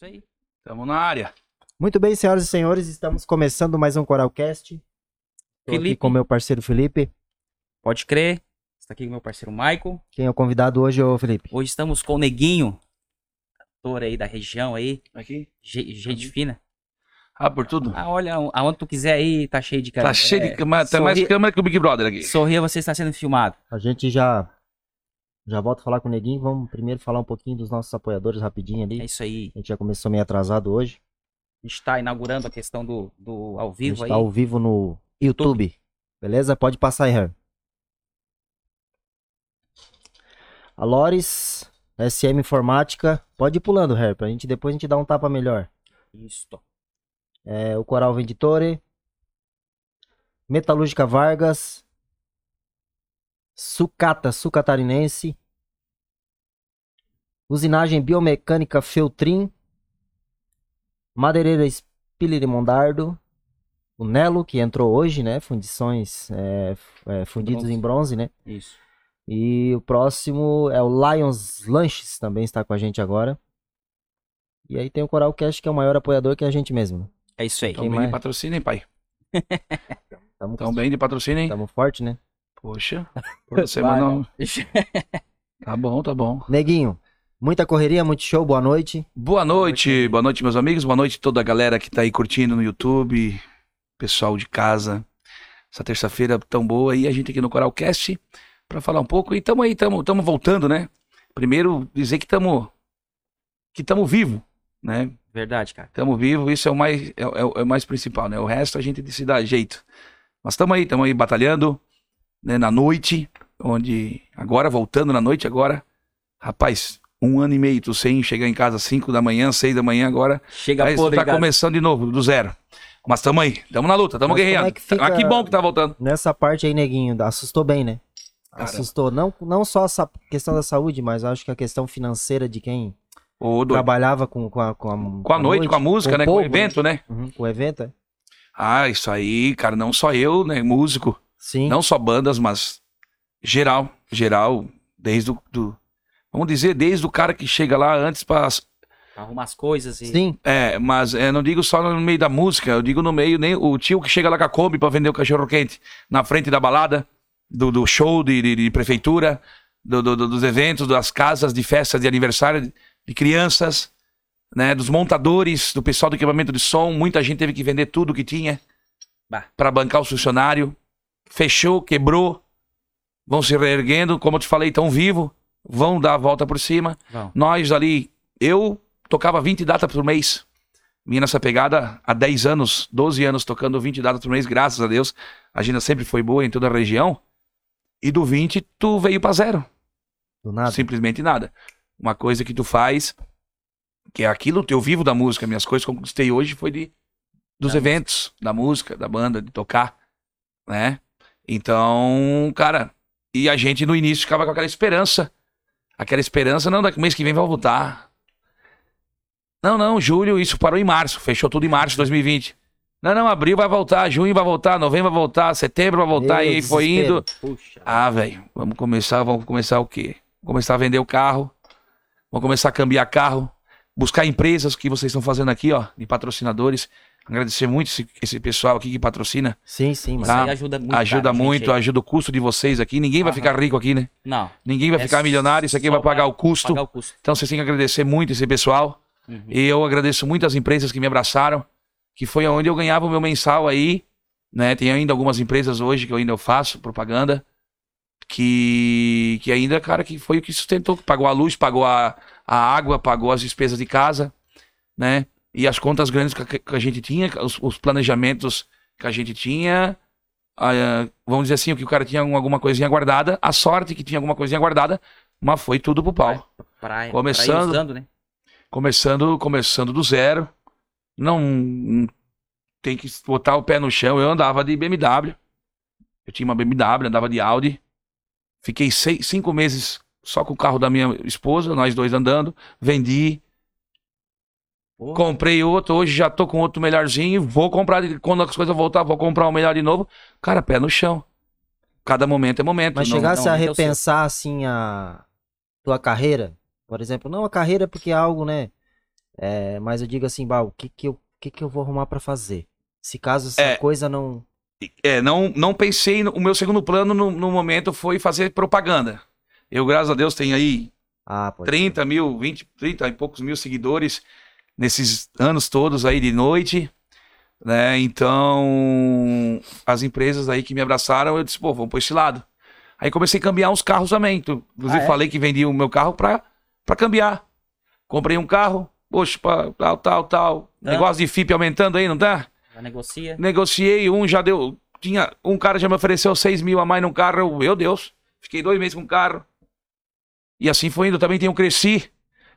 Isso aí. Tamo na área. Muito bem, senhoras e senhores, estamos começando mais um Coralcast. Tô aqui Felipe. com meu parceiro Felipe. Pode crer. Está aqui com meu parceiro Michael. Quem é o convidado hoje, ô Felipe? Hoje estamos com o Neguinho, ator aí da região aí, Aqui. ge- gente fina. Ah, por tudo? Ah, olha, aonde tu quiser aí, tá cheio de câmera. Tá cheio de É, câmera. Tem mais sorri- câmera que o Big Brother aqui. Sorria, você está sendo filmado. A gente já já volta a falar com o Neguinho. Vamos primeiro falar um pouquinho dos nossos apoiadores rapidinho ali. É isso aí. A gente já começou meio atrasado hoje. A gente tá inaugurando a questão do, do ao A vivo gente aí. tá ao vivo no YouTube. Beleza? Pode passar aí, Harry. A Lores, SM Informática. Pode ir pulando, Harry, pra gente depois a gente dar um tapa melhor. Isso. É, o Coral Venditore, Metalúrgica Vargas, Sucata Sucatarinense, Usinagem Biomecânica Feltrin, Madeireira Spiller e Mondardo, o Nelo, que entrou hoje, né? Fundições é, é, fundidos Bronze. em bronze, né? Isso. E o próximo é o Lions Lanches, também está com a gente agora. E aí tem o Coral Cash, que é o maior apoiador que é a gente mesmo. né? É isso aí. Bem mais? de patrocínio, hein, pai? Tamo, Tão bem de patrocínio, hein? tamo forte, né? Poxa. Toda semana. não- Tá bom, tá bom. Neguinho, muita correria, muito show, boa noite. Boa noite, boa noite, meus amigos. Boa noite toda a galera que tá aí curtindo no YouTube, pessoal de casa. Essa terça-feira tão boa e a gente aqui no Coralcast para falar um pouco. E tamo aí, tamo, tamo voltando, né? Primeiro dizer que tamo que tamo vivo, né? Verdade, cara. Tamo vivo, isso é o mais é, é o- é o mais principal, né? O resto a gente se dá jeito. Mas tamo aí, tamo aí batalhando, né, na noite, onde agora voltando na noite agora. Rapaz, um ano e meio tu sem chegar em casa às 5 da manhã, 6 da manhã agora. Chega Aí podre, tá cara. começando de novo, do zero. Mas tamo aí, tamo na luta, tamo Mas guerreando. é que fica- Ah, que bom que tá voltando. Nessa parte aí, Neguinho, assustou bem, né? Cara. Assustou. Não, não só essa questão da saúde, mas acho que a questão financeira de quem Ô, trabalhava com, com, a, com, a, Com a noite, com a música, né? Com o povo, evento, né? Uhum, com o evento, é? Ah, isso aí, cara, não só eu, né? Músico. Sim. Não só bandas, mas geral, geral, desde o do, vamos dizer, desde o cara que chega lá antes para Arruma as coisas e. Sim. é, mas é, não digo só no meio da música, eu digo no meio nem o tio que chega lá com a Kombi para vender o cachorro quente na frente da balada, do, do show de, de- de prefeitura, do- do- do- dos eventos, das casas de festas de aniversário de, de crianças, né, dos montadores, do pessoal do equipamento de som, muita gente teve que vender tudo que tinha para bancar o funcionário, fechou, quebrou, vão se reerguendo, como eu te falei, tão vivo, vão dar a volta por cima. Vão. Nós ali, eu tocava 20 datas por mês. Minha nessa pegada há 10 anos, 12 anos tocando 20 datas por mês, graças a Deus. A agenda sempre foi boa em toda a região. E do 20 tu veio pra zero. Do nada. Simplesmente nada. Uma coisa que tu faz, que é aquilo, eu vivo da música, minhas coisas que eu conquistei hoje foi de dos Da eventos, da música, da banda, de tocar, né? Então, cara, e a gente no início ficava com aquela esperança. Aquela esperança, não, daqui mês que vem vai voltar. Não, não, julho, isso parou em março, fechou tudo em março de 2020. Não, não, abril vai voltar, junho vai voltar, novembro vai voltar, setembro vai voltar, Meu e foi desespero. indo. Puxa. Ah, velho, vamos começar, vamos começar o quê? Vamos começar a vender o carro, vamos começar a cambiar carro, buscar empresas que vocês estão fazendo aqui, ó, de patrocinadores. Agradecer muito esse, esse pessoal aqui que patrocina. Sim, sim, mas Tá. aí ajuda muito. ajuda cara, muito, ajuda o custo de vocês aqui. Ninguém vai Aham. ficar rico aqui, né? Não. Ninguém vai É ficar milionário, isso aqui vai pagar o custo. Pagar o custo. Então vocês têm que agradecer muito esse pessoal. Uhum. E eu agradeço muito as empresas que me abraçaram, que foi onde eu ganhava o meu mensal aí, né? Tem ainda algumas empresas hoje que eu ainda faço propaganda, que, que ainda, cara, que foi o que sustentou, que pagou a luz, pagou a, a água, pagou as despesas de casa, né? E as contas grandes que, a- que a gente tinha, os, os planejamentos que a gente tinha, ah, vamos dizer assim, o que o cara tinha alguma- coisinha guardada, a sorte que tinha alguma coisinha guardada, mas foi tudo pro pau. Pra, Começando. Pra usando, né? começando começando do zero. Não, não tem que botar o pé no chão. Eu andava de BMW. Eu tinha uma BMW, andava de Audi. Fiquei seis, cinco meses só com o carro da minha esposa, nós dois andando. Vendi, Porra. comprei outro. Hoje já tô com outro melhorzinho. Vou comprar, quando as coisas voltar, vou comprar um melhor de novo. Cara, pé no chão. Cada momento é momento. Mas não- chegasse não, a o repensar assim a tua carreira, por exemplo, não a carreira porque é algo, né? É, mas eu digo assim, bah, o que que eu, o que que eu vou arrumar pra fazer? Se caso essa É. coisa não. É, não, não pensei. no- O meu segundo plano no, no momento foi fazer propaganda. Eu, graças a Deus, tenho aí Ah, pode. 30 mil, 20, 30 e poucos mil seguidores nesses anos todos aí de noite. Né? Então, as empresas aí que me abraçaram, eu disse, pô, vamos por esse lado. Aí comecei a cambiar uns carros também. Inclusive, Ah, é? falei que vendia o meu carro pra, pra cambiar. Comprei um carro, poxa, pra, tal, tal, tal. Não. Negócio de FIP aumentando aí, não tá? Já negocia. Negociei, um já deu. Tinha, um cara já me ofereceu 6 mil a mais num carro. Eu, meu Deus, fiquei dois meses com o carro. E assim foi indo. Também tenho um Cresci.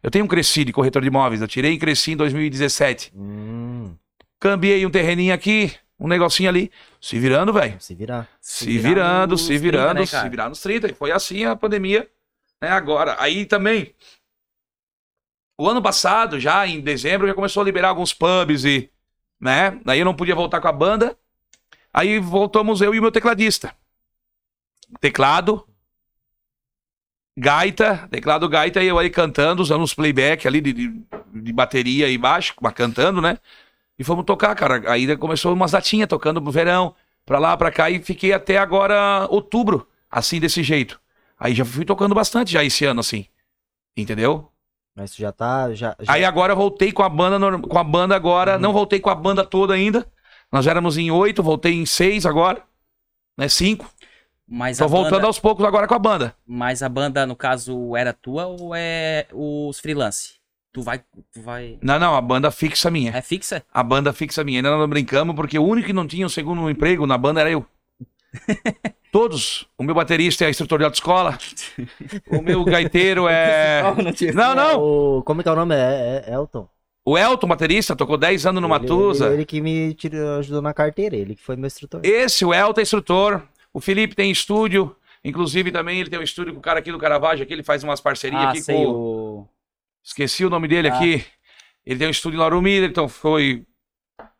Eu tenho um Cresci de corretor de imóveis. Eu tirei em Cresci em 2017. Hum, Cambiei um terreninho aqui, um negocinho ali. Se virando, velho. se virar. Se, virar virando, se 30, virando, né, cara? se virar nos 30. E foi assim a pandemia, né? Agora. Aí também. O ano passado, já em dezembro, já começou a liberar alguns pubs e. né? Daí eu não podia voltar com a banda. Aí voltamos eu e o meu tecladista. Teclado. Gaita, teclado gaita, e eu aí cantando, usando uns playback ali de, de, de bateria e baixo, mas cantando, né? E fomos tocar, cara. Aí começou umas datinhas tocando no verão, pra lá, pra cá, e fiquei até agora, outubro, assim, desse jeito. Aí já fui tocando bastante já esse ano, assim. Entendeu? Mas já tá. Já, já- Aí agora eu voltei com a banda, com a banda agora, não voltei com a banda toda ainda. Nós éramos em oito, voltei em seis agora. Né, cinco. Mas Tô a, voltando banda, aos poucos agora com a banda. mas a banda, no caso, era tua ou é os freelance? Tu vai. Tu vai. Não, não, a banda fixa minha. É fixa? A banda fixa minha. Ainda não brincamos, porque o único que não tinha um segundo emprego na banda era eu. Todos. O meu baterista é instrutor de autoescola. O meu gaiteiro é. Não, não. O, como é que é o nome? É, é Elton. O Elton, baterista, tocou 10 anos no Ele- Matusa. Ele, ele que me tirou, ajudou na carteira, ele que foi meu instrutor. Esse, o Elton é instrutor. O Felipe tem estúdio. Inclusive, também ele tem um estúdio com o cara aqui do Caravaggio, aqui ele faz umas parcerias Ah, aqui sei, com. o... Esqueci o nome dele Ah. aqui. Ele tem um estúdio em Lauro Miller, então foi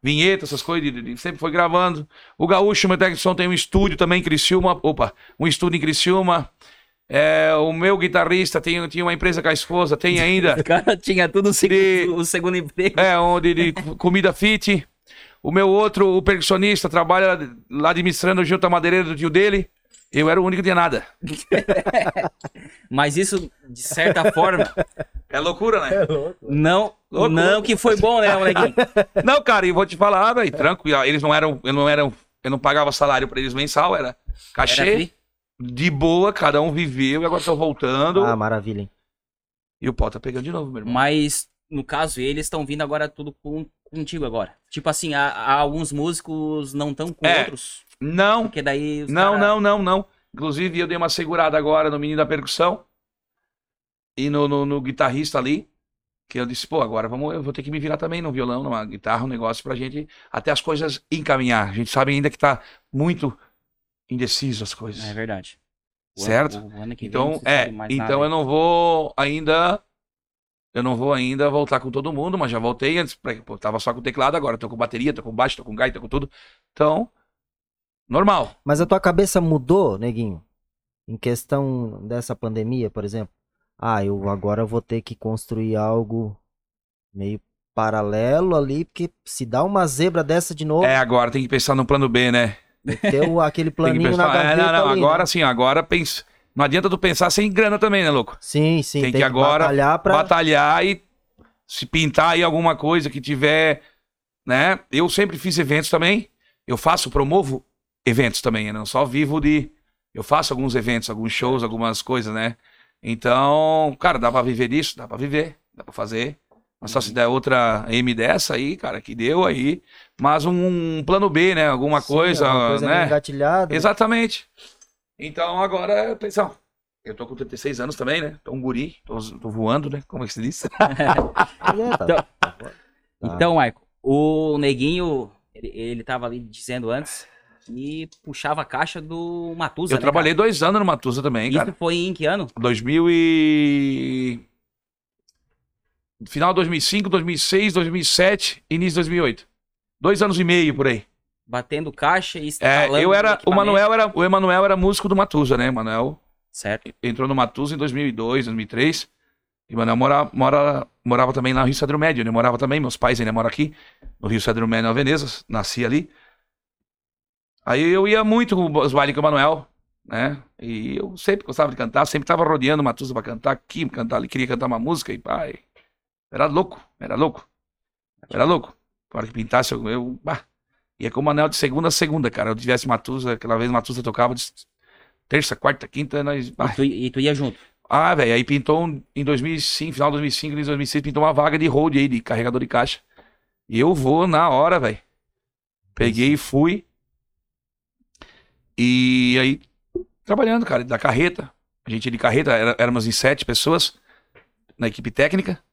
vinheta, essas coisas, de- sempre foi gravando. O Gaúcho, meu técnico de som, tem um estúdio também em Criciúma. Opa, um estúdio em Criciúma. É, o meu guitarrista tem, tinha uma empresa com a esposa, tem ainda. O cara tinha tudo o segundo, De- o segundo emprego. É, onde de comida fit. O meu outro, o percussionista, trabalha lá administrando junto à madeireira do tio dele. Eu era o único de nada. Mas isso, de certa forma, É loucura, né? não, Louco, não louco. que foi bom, né, molequinho? Não, cara, e vou te falar, velho, tranquilo. Eles não eram, eu não eram, eu não pagava salário pra eles mensal, era Era cachê free? de boa, cada um viveu e agora tô voltando. Ah, maravilha, hein? E o pau tá pegando de novo, meu irmão. Mas, no caso, eles estão vindo agora tudo com, contigo agora. Tipo assim, há, há alguns músicos não estão com É. outros. Não, Porque daí não, cara- não, não, não. Inclusive, eu dei uma segurada agora no menino da percussão e no, no, no guitarrista ali. Que eu disse, pô, agora vamos, eu vou ter que me virar também no violão, numa guitarra, um negócio pra gente até as coisas encaminhar. A gente sabe ainda que tá muito indeciso as coisas. É verdade. O ano- Certo? o ano que vem Então, é, então nada. eu não vou ainda. Eu não vou ainda voltar com todo mundo, mas já voltei antes. pra- Pô, tava só com o teclado, agora tô com bateria, tô com baixo, tô com gaita, tô com tudo. Então, normal. Mas a tua cabeça mudou, neguinho? Em questão dessa pandemia, por exemplo? Ah, eu agora vou ter que construir algo meio paralelo ali, porque se dá uma zebra dessa de novo, É, agora tem que pensar no plano B, né? o- aquele planinho na pensar. É, gaveta não, não, ali, agora né? sim, agora pensa. Não adianta tu pensar sem grana também, né, louco? Sim, sim, tem tem, que que, agora batalhar pra... Batalhar e se pintar aí alguma coisa que tiver, né? Eu sempre fiz eventos também. Eu faço, promovo eventos também, eu não só vivo de. Eu faço alguns eventos, alguns shows, algumas coisas, né? Então, cara, dá pra viver disso? Dá pra viver, dá pra fazer. Mas só se der outra M dessa aí, cara, que deu aí. Mas um, um plano B, né? Alguma Sim, coisa, alguma coisa né? engatilhada. Exatamente. Então agora, atenção. Eu tô com 36 anos também, né? Tô um guri, tô, tô voando, né? Como é que se diz? É, tá- Então- tá. Então, Marco, o Neguinho, ele, ele tava ali dizendo antes que puxava a caixa do Matusa, Eu né, trabalhei dois anos no Matusa também, cara? cara. Isso foi em que ano? 2000 e... Final de 2005, 2006, 2007, início de 2008. Dois anos e meio por aí. Batendo caixa e É, instalando eu era, o equipamento. Manuel era, o Emanuel era músico do Matusa, né? O Manuel Certo. entrou no Matusa em 2002, 2003. E o Manuel mora, mora, morava também lá no Rio Cedro Médio, né? Morava também, meus pais ainda moram aqui, no Rio Cedro Médio, na Veneza, nasci ali. Aí eu ia muito os bailes com o Manuel, né? E eu sempre gostava de cantar, sempre tava rodeando o Matusa pra cantar aqui, cantar ali, queria cantar uma música e pai. Era louco, era louco. Era louco. Na hora que pintasse, eu, eu bah, ia com o Manuel de segunda a segunda, cara. Eu tivesse Matusa, aquela vez Matusa tocava de terça, quarta, quinta, nós. E tu, e tu ia junto. Ah, velho, aí pintou um- em 2005, final de 2005, início de 2006, pintou uma vaga de hold aí, de carregador de caixa. E eu vou na hora, velho. Peguei e fui. E aí, trabalhando, cara, da carreta. A gente de carreta, era, éramos em sete pessoas na equipe técnica.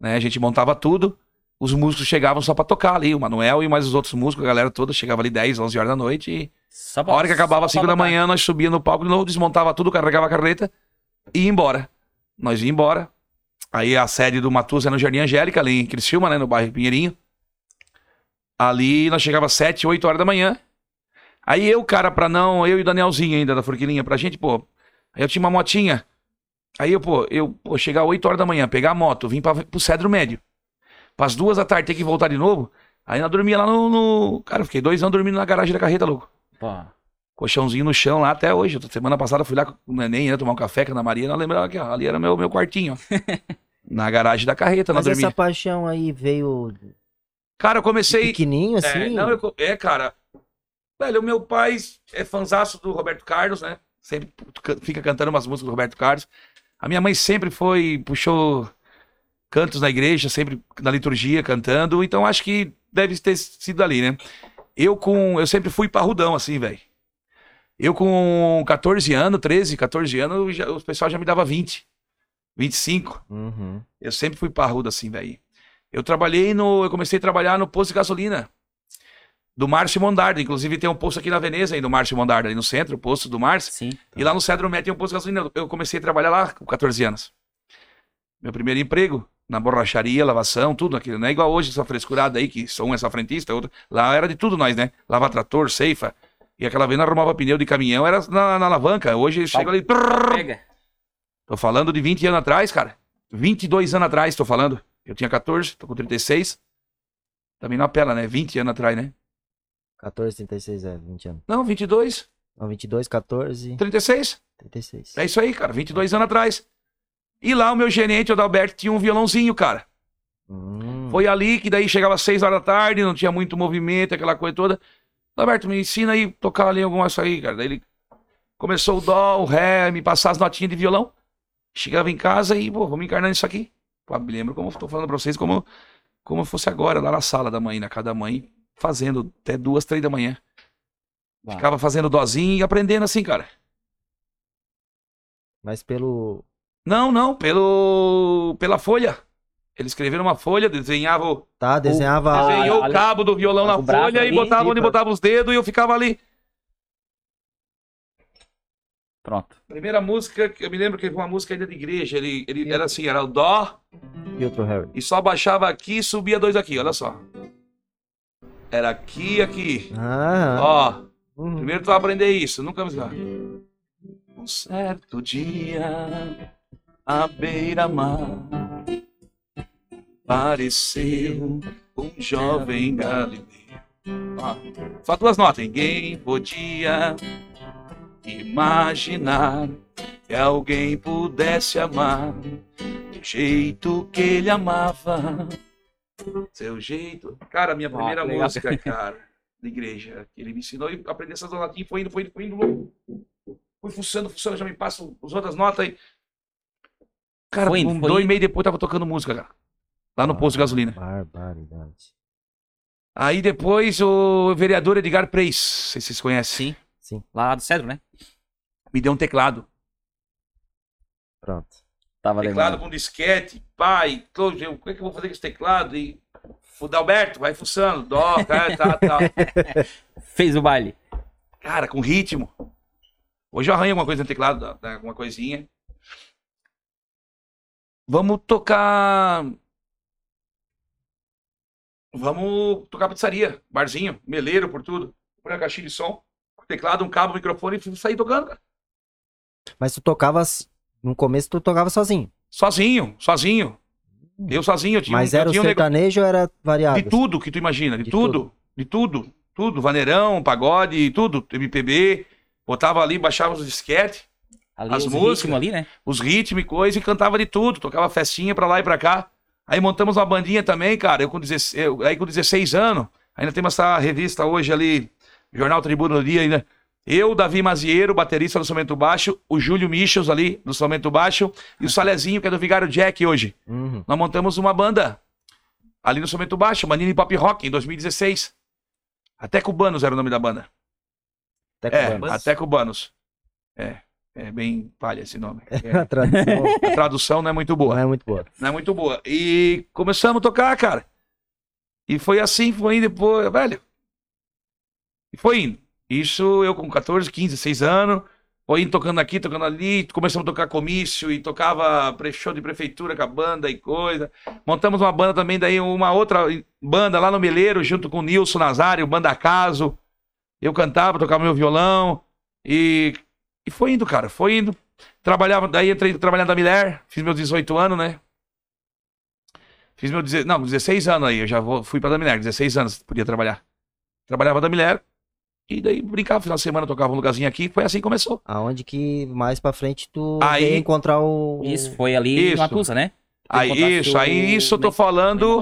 Né? A gente montava tudo. Os músicos chegavam só pra tocar ali, o Manuel e mais os outros músicos, a galera toda chegava ali 10, 11 horas da noite e Só a hora que acabava às só 5 da pra- manhã, nós subia no palco de novo, desmontava tudo, carregava a carreta e ia embora. Nós ia embora. Aí a sede do Matusa é no Jardim Angélica, ali em Criciúma, né, no bairro Pinheirinho. Ali nós chegava às 7, 8 horas da manhã. Aí eu, cara, pra não, eu e o Danielzinho ainda da Forquilinha, pra gente, pô. Aí eu tinha uma motinha. Aí eu, pô, eu, pô, chegar às 8 horas da manhã, pegar a moto, vim pra, pro Cedro Médio. Pras duas da tarde ter que voltar de novo. Aí nós dormia lá no, no- Cara, eu fiquei dois anos dormindo na garagem da carreta, louco Pô, colchãozinho no chão lá até hoje. Semana passada fui lá com o neném, né, tomar um café com a Ana Maria, não lembrava que ó, ali era meu, meu quartinho, ó. Na garagem da carreta, nós Mas essa paixão aí veio Cara, eu comecei. pequenininho É, assim? não, eu é, cara. Velho, o meu pai é fanzaço do Roberto Carlos, né? Sempre ca- fica cantando umas músicas do Roberto Carlos. A minha mãe sempre foi, puxou cantos na igreja, sempre na liturgia cantando. Então acho que deve ter sido ali, né? Eu com. Eu sempre fui parrudão, assim, velho. Eu com 14 anos, 13, 14 anos, já, o pessoal já me dava 20, 25. Uhum. Eu sempre fui parrudo assim, velho. Eu trabalhei no. Eu comecei a trabalhar no posto de gasolina do Márcio Mondarda. Inclusive tem um posto aqui na Veneza aí do Márcio Mondarda, ali no centro, o posto do Márcio. sim. E lá no Cedro Met tem um posto de gasolina. Eu comecei a trabalhar lá com 14 anos. Meu primeiro emprego, na borracharia, lavação, tudo aquilo. Não é igual hoje, essa frescurada aí, que só um é safrentista, outro. Lá era de tudo nós, né? Lava trator, ceifa. E aquela vez nós arrumava pneu de caminhão, era na, na alavanca. Hoje chega ali. Pega. Tô falando de 20 anos atrás, cara. 22 anos atrás, tô falando. Eu tinha 14, tô com 36. Também não apela, né? 20 anos atrás, né? 14, 36, é, 20 anos. Não, 22, Não, 22, 14, 36. 36. É isso aí, cara. 22 anos atrás. E lá o meu gerente, o Adalberto, tinha um violãozinho, cara. Hum, Foi ali que daí chegava às 6 horas da tarde, não tinha muito movimento, aquela coisa toda. Adalberto, me ensina aí tocar ali alguma coisa aí, cara. Daí ele começou o dó, o ré, me passar as notinhas de violão. Chegava em casa e, pô, vamos encarnar isso aqui. Pô, me lembro como eu tô falando pra vocês, como, como fosse agora, lá na sala da mãe, na casa da mãe, fazendo até duas, três da manhã. Uau. Ficava fazendo dozinho e aprendendo assim, cara. Mas pelo. Não, não, pelo pela folha. Ele escreveu uma folha, desenhava, o- Tá, desenhava. Ah, desenhou ali- o cabo do violão na o folha e botava onde botava os dedos e eu ficava ali. Pronto. Primeira música, que eu me lembro que foi uma música ainda de igreja. Ele, ele era assim, era o dó Filtro Harry. e só baixava aqui e subia dois aqui, olha só. Era aqui e aqui. Ah, Ó, uhum. primeiro tu vai aprender isso, nunca mais. Um certo dia, à beira-mar, apareceu um jovem galileu. Ó, só duas notas. Ninguém podia imaginar que alguém pudesse amar do jeito que ele amava. Seu jeito. Cara, minha Ah, primeira legal. música, cara, de igreja, que ele me ensinou e aprendi essas notinhas, foi indo, foi indo, foi indo. Fui fuçando, fuçando, já me passo as outras notas aí. Cara, Foi um foi dois e meio depois eu tava tocando música, cara. Lá no posto de gasolina. Barbaridade. Aí depois o vereador Edgar Preis, se vocês conhecem, Sim. Sim. Lá do Cedro, né? me deu um teclado. Pronto. Tava Teclado lembrando. com disquete, pai, todo, eu, como é que eu vou fazer com esse teclado? E o Dalberto vai fuçando, dó, tá, tá, tá. Fez o baile. Cara, com ritmo. Hoje eu arranho alguma coisa no teclado, alguma coisinha. Vamos tocar. Vamos tocar pizzaria, barzinho, meleiro por tudo. Põe a caixinha de som, teclado, um cabo, um microfone e sair tocando, cara. Mas tu tocava. No começo tu tocava sozinho. Sozinho, sozinho. Eu sozinho, eu tinha, Mas um- era o tinha um negócio- sertanejo ou era variado? de tudo que tu imagina, de, De tudo, de tudo, tudo, vaneirão, pagode, tudo, MPB, botava ali, baixava os disquete, Ali, As músicas. ali, né? os ritmos e coisa, e cantava de tudo, tocava festinha pra lá e pra cá. Aí montamos uma bandinha também, cara, eu com 16, eu- aí com 16 anos, ainda temos essa revista hoje ali, Jornal Tribuna do Dia ainda. Eu, Davi Mazieiro, baterista do Instrumento Baixo, o Júlio Michels ali, do Instrumento Baixo, e o Salezinho, que é do Vigário Jack hoje. Uhum. Nós montamos uma banda ali no Instrumento Baixo, Manini Pop Rock, em 2016. Até Cubanos era o nome da banda. Até É, Cubanos. até Cubanos. É, é bem palha esse nome. É, A tradução a tradução não é muito boa. não é muito boa. Não é muito boa. E começamos a tocar, cara. E foi assim, foi indo depois, velho. E foi indo. Isso eu com 14, 15, 16 anos. Foi indo tocando aqui, tocando ali. Começamos a tocar comício e tocava show de prefeitura com a banda e coisa. Montamos uma banda também, daí uma outra banda lá no Meleiro, junto com o Nilson Nazário, Banda Caso. Eu cantava, tocava meu violão. E, e foi indo, cara. Foi indo. Trabalhava, daí entrei trabalhando da Miller, fiz meus 18 anos, né? Fiz meu, deze- não, 16 anos aí, eu já vou, fui pra Damilher, 16 anos podia trabalhar. Trabalhava da Damilher, e daí brincava, final de semana tocava um lugarzinho aqui, foi assim que começou. Aonde que mais pra frente tu Aí- encontrar o... Isso, foi ali Isso. no Atusa, né? Aí, isso, aí isso eu tô falando,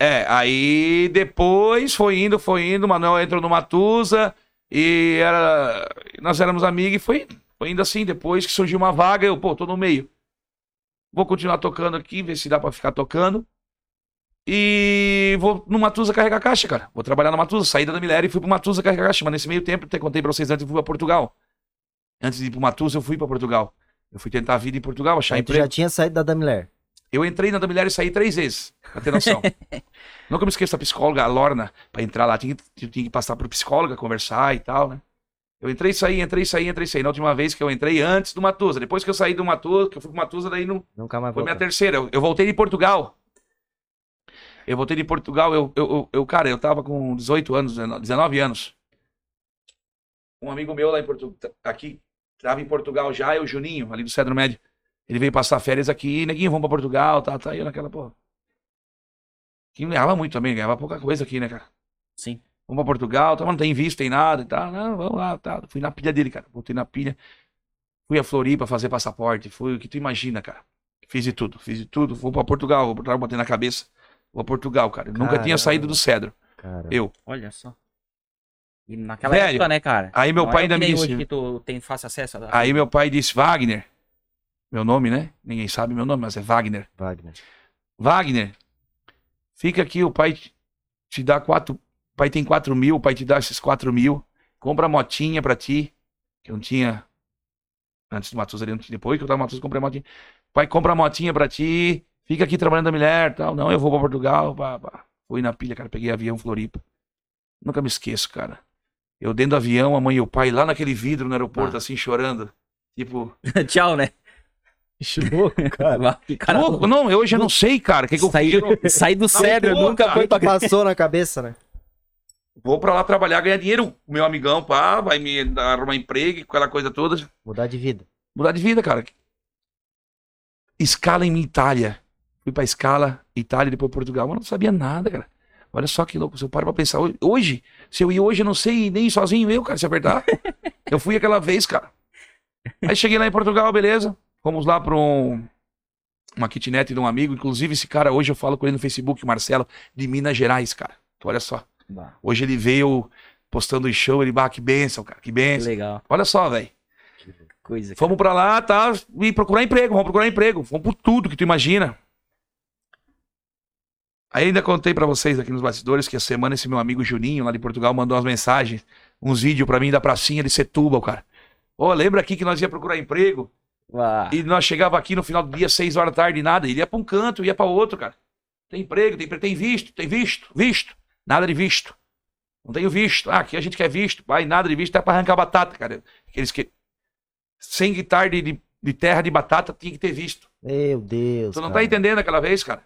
é, aí depois foi indo, foi indo, o Manuel entrou no Matusa, e era, nós éramos amigos, e foi, foi indo assim, depois que surgiu uma vaga, eu, pô, tô no meio. Vou continuar tocando aqui, ver se dá pra ficar tocando. E vou no Matusa carregar caixa, cara. Vou trabalhar na Matusa, saí da Miller e fui pro Matusa carregar caixa. Mas nesse meio tempo, até contei pra vocês antes, eu fui pra Portugal. Antes de ir pro Matusa, eu fui pra Portugal. Eu fui tentar a vida em Portugal, achar Aí emprego. já tinha saído da Damiller. Eu entrei na da Mulher e saí três vezes, pra ter noção. Nunca me esqueço da psicóloga, a Lorna, pra entrar lá, tinha, que- tinha que passar por psicóloga, conversar e tal, né? Eu entrei e saí, entrei e saí, entrei e saí. Na última vez que eu entrei, antes do Matusa. Depois que eu saí do Matusa, que eu fui pro Matusa, daí não, Nunca mais foi minha voltou. terceira. Eu, eu voltei de Portugal. Eu voltei de Portugal, eu, eu, eu, cara, eu tava com 18 anos, 19 anos. Um amigo meu lá em Portugal, aqui, tava em Portugal já, eu, Juninho, ali do Cedro Médio. Ele veio passar férias aqui, neguinho, vamos pra Portugal, tá, tá, eu naquela, pô. Que ganhava muito também, ganhava pouca coisa aqui, né, cara? Sim. Vamos pra Portugal, tá, mas não tem visto, tem nada e tal. Não, vamos lá, tá. Fui na pilha dele, cara. Voltei na pilha. Fui a Floripa fazer passaporte. Fui o que tu imagina, cara. Fiz de tudo, fiz de tudo. Vou pra Portugal, vou pra botei na cabeça. Vou a Portugal, cara. Eu nunca tinha saído do Cedro. Eu. Olha só. E naquela Velho, época, né, cara? aí meu Não pai é ainda me disse- que tu tem fácil acesso a... Aí meu pai disse, Wagner. Meu nome, né? Ninguém sabe meu nome, mas é Wagner. Wagner. Wagner, fica aqui, o pai te- dá quatro. O pai tem quatro mil, o pai te dá esses quatro mil. Compra a motinha pra ti. Que eu não tinha. Antes do Matus ali, depois que eu tava no Matus, eu comprei a motinha. Pai, compra a motinha pra ti. Fica aqui trabalhando da mulher tal. Não, eu vou pra Portugal. Pá, pá. Fui na pilha, cara. Peguei avião Floripa. Nunca me esqueço, cara. Eu dentro do avião, a mãe e o pai lá naquele vidro no aeroporto, Ah. assim, chorando. Tipo. Tchau, né? Louco, cara. Cara, louco. Não, eu hoje eu não sei, cara. Que, que eu sair, fiz? sair do cérebro pô, nunca foi pra... Passou na cabeça, né? Vou pra lá trabalhar, ganhar dinheiro. Meu amigão, pá, vai me dar arrumar emprego, aquela coisa toda. Mudar de vida. Mudar de vida, cara. Escala em Itália. Fui pra escala, Itália, depois Portugal. Mas não sabia nada, cara. Olha só que louco. Se eu paro pra pensar hoje, hoje, se eu ir hoje, eu não sei nem ir sozinho eu, cara, se apertar. eu fui aquela vez, cara. Aí cheguei lá em Portugal, beleza. Fomos lá pra um, uma kitnet de um amigo. Inclusive, esse cara, hoje eu falo com ele no Facebook, o Marcelo, de Minas Gerais, cara. Então, olha só. Bah, Hoje ele veio postando em show, ele, bah, que benção, cara, que que benção. legal. Olha só, velho. Coisa. Fomos pra lá, tá? E procurar emprego, vamos procurar emprego. Vamos por tudo que tu imagina. Aí ainda contei pra vocês aqui nos bastidores que a semana esse meu amigo Juninho, lá de Portugal, mandou umas mensagens, uns vídeos pra mim da pracinha de Setúbal, cara. Ô, lembra aqui que nós ia procurar emprego? E nós chegava aqui no final do dia, seis horas da tarde, nada. Ele ia pra um canto, ia pra outro, cara. Tem emprego, tem, tem visto, tem visto, visto. Nada de visto. Não tenho visto. Ah, aqui a gente quer visto. Pai, nada de visto, é pra arrancar batata, cara. Aqueles que. Sem guitarra de, de, de terra de batata, tinha que ter visto. Meu Deus. Tu não tá cara. entendendo aquela vez, cara?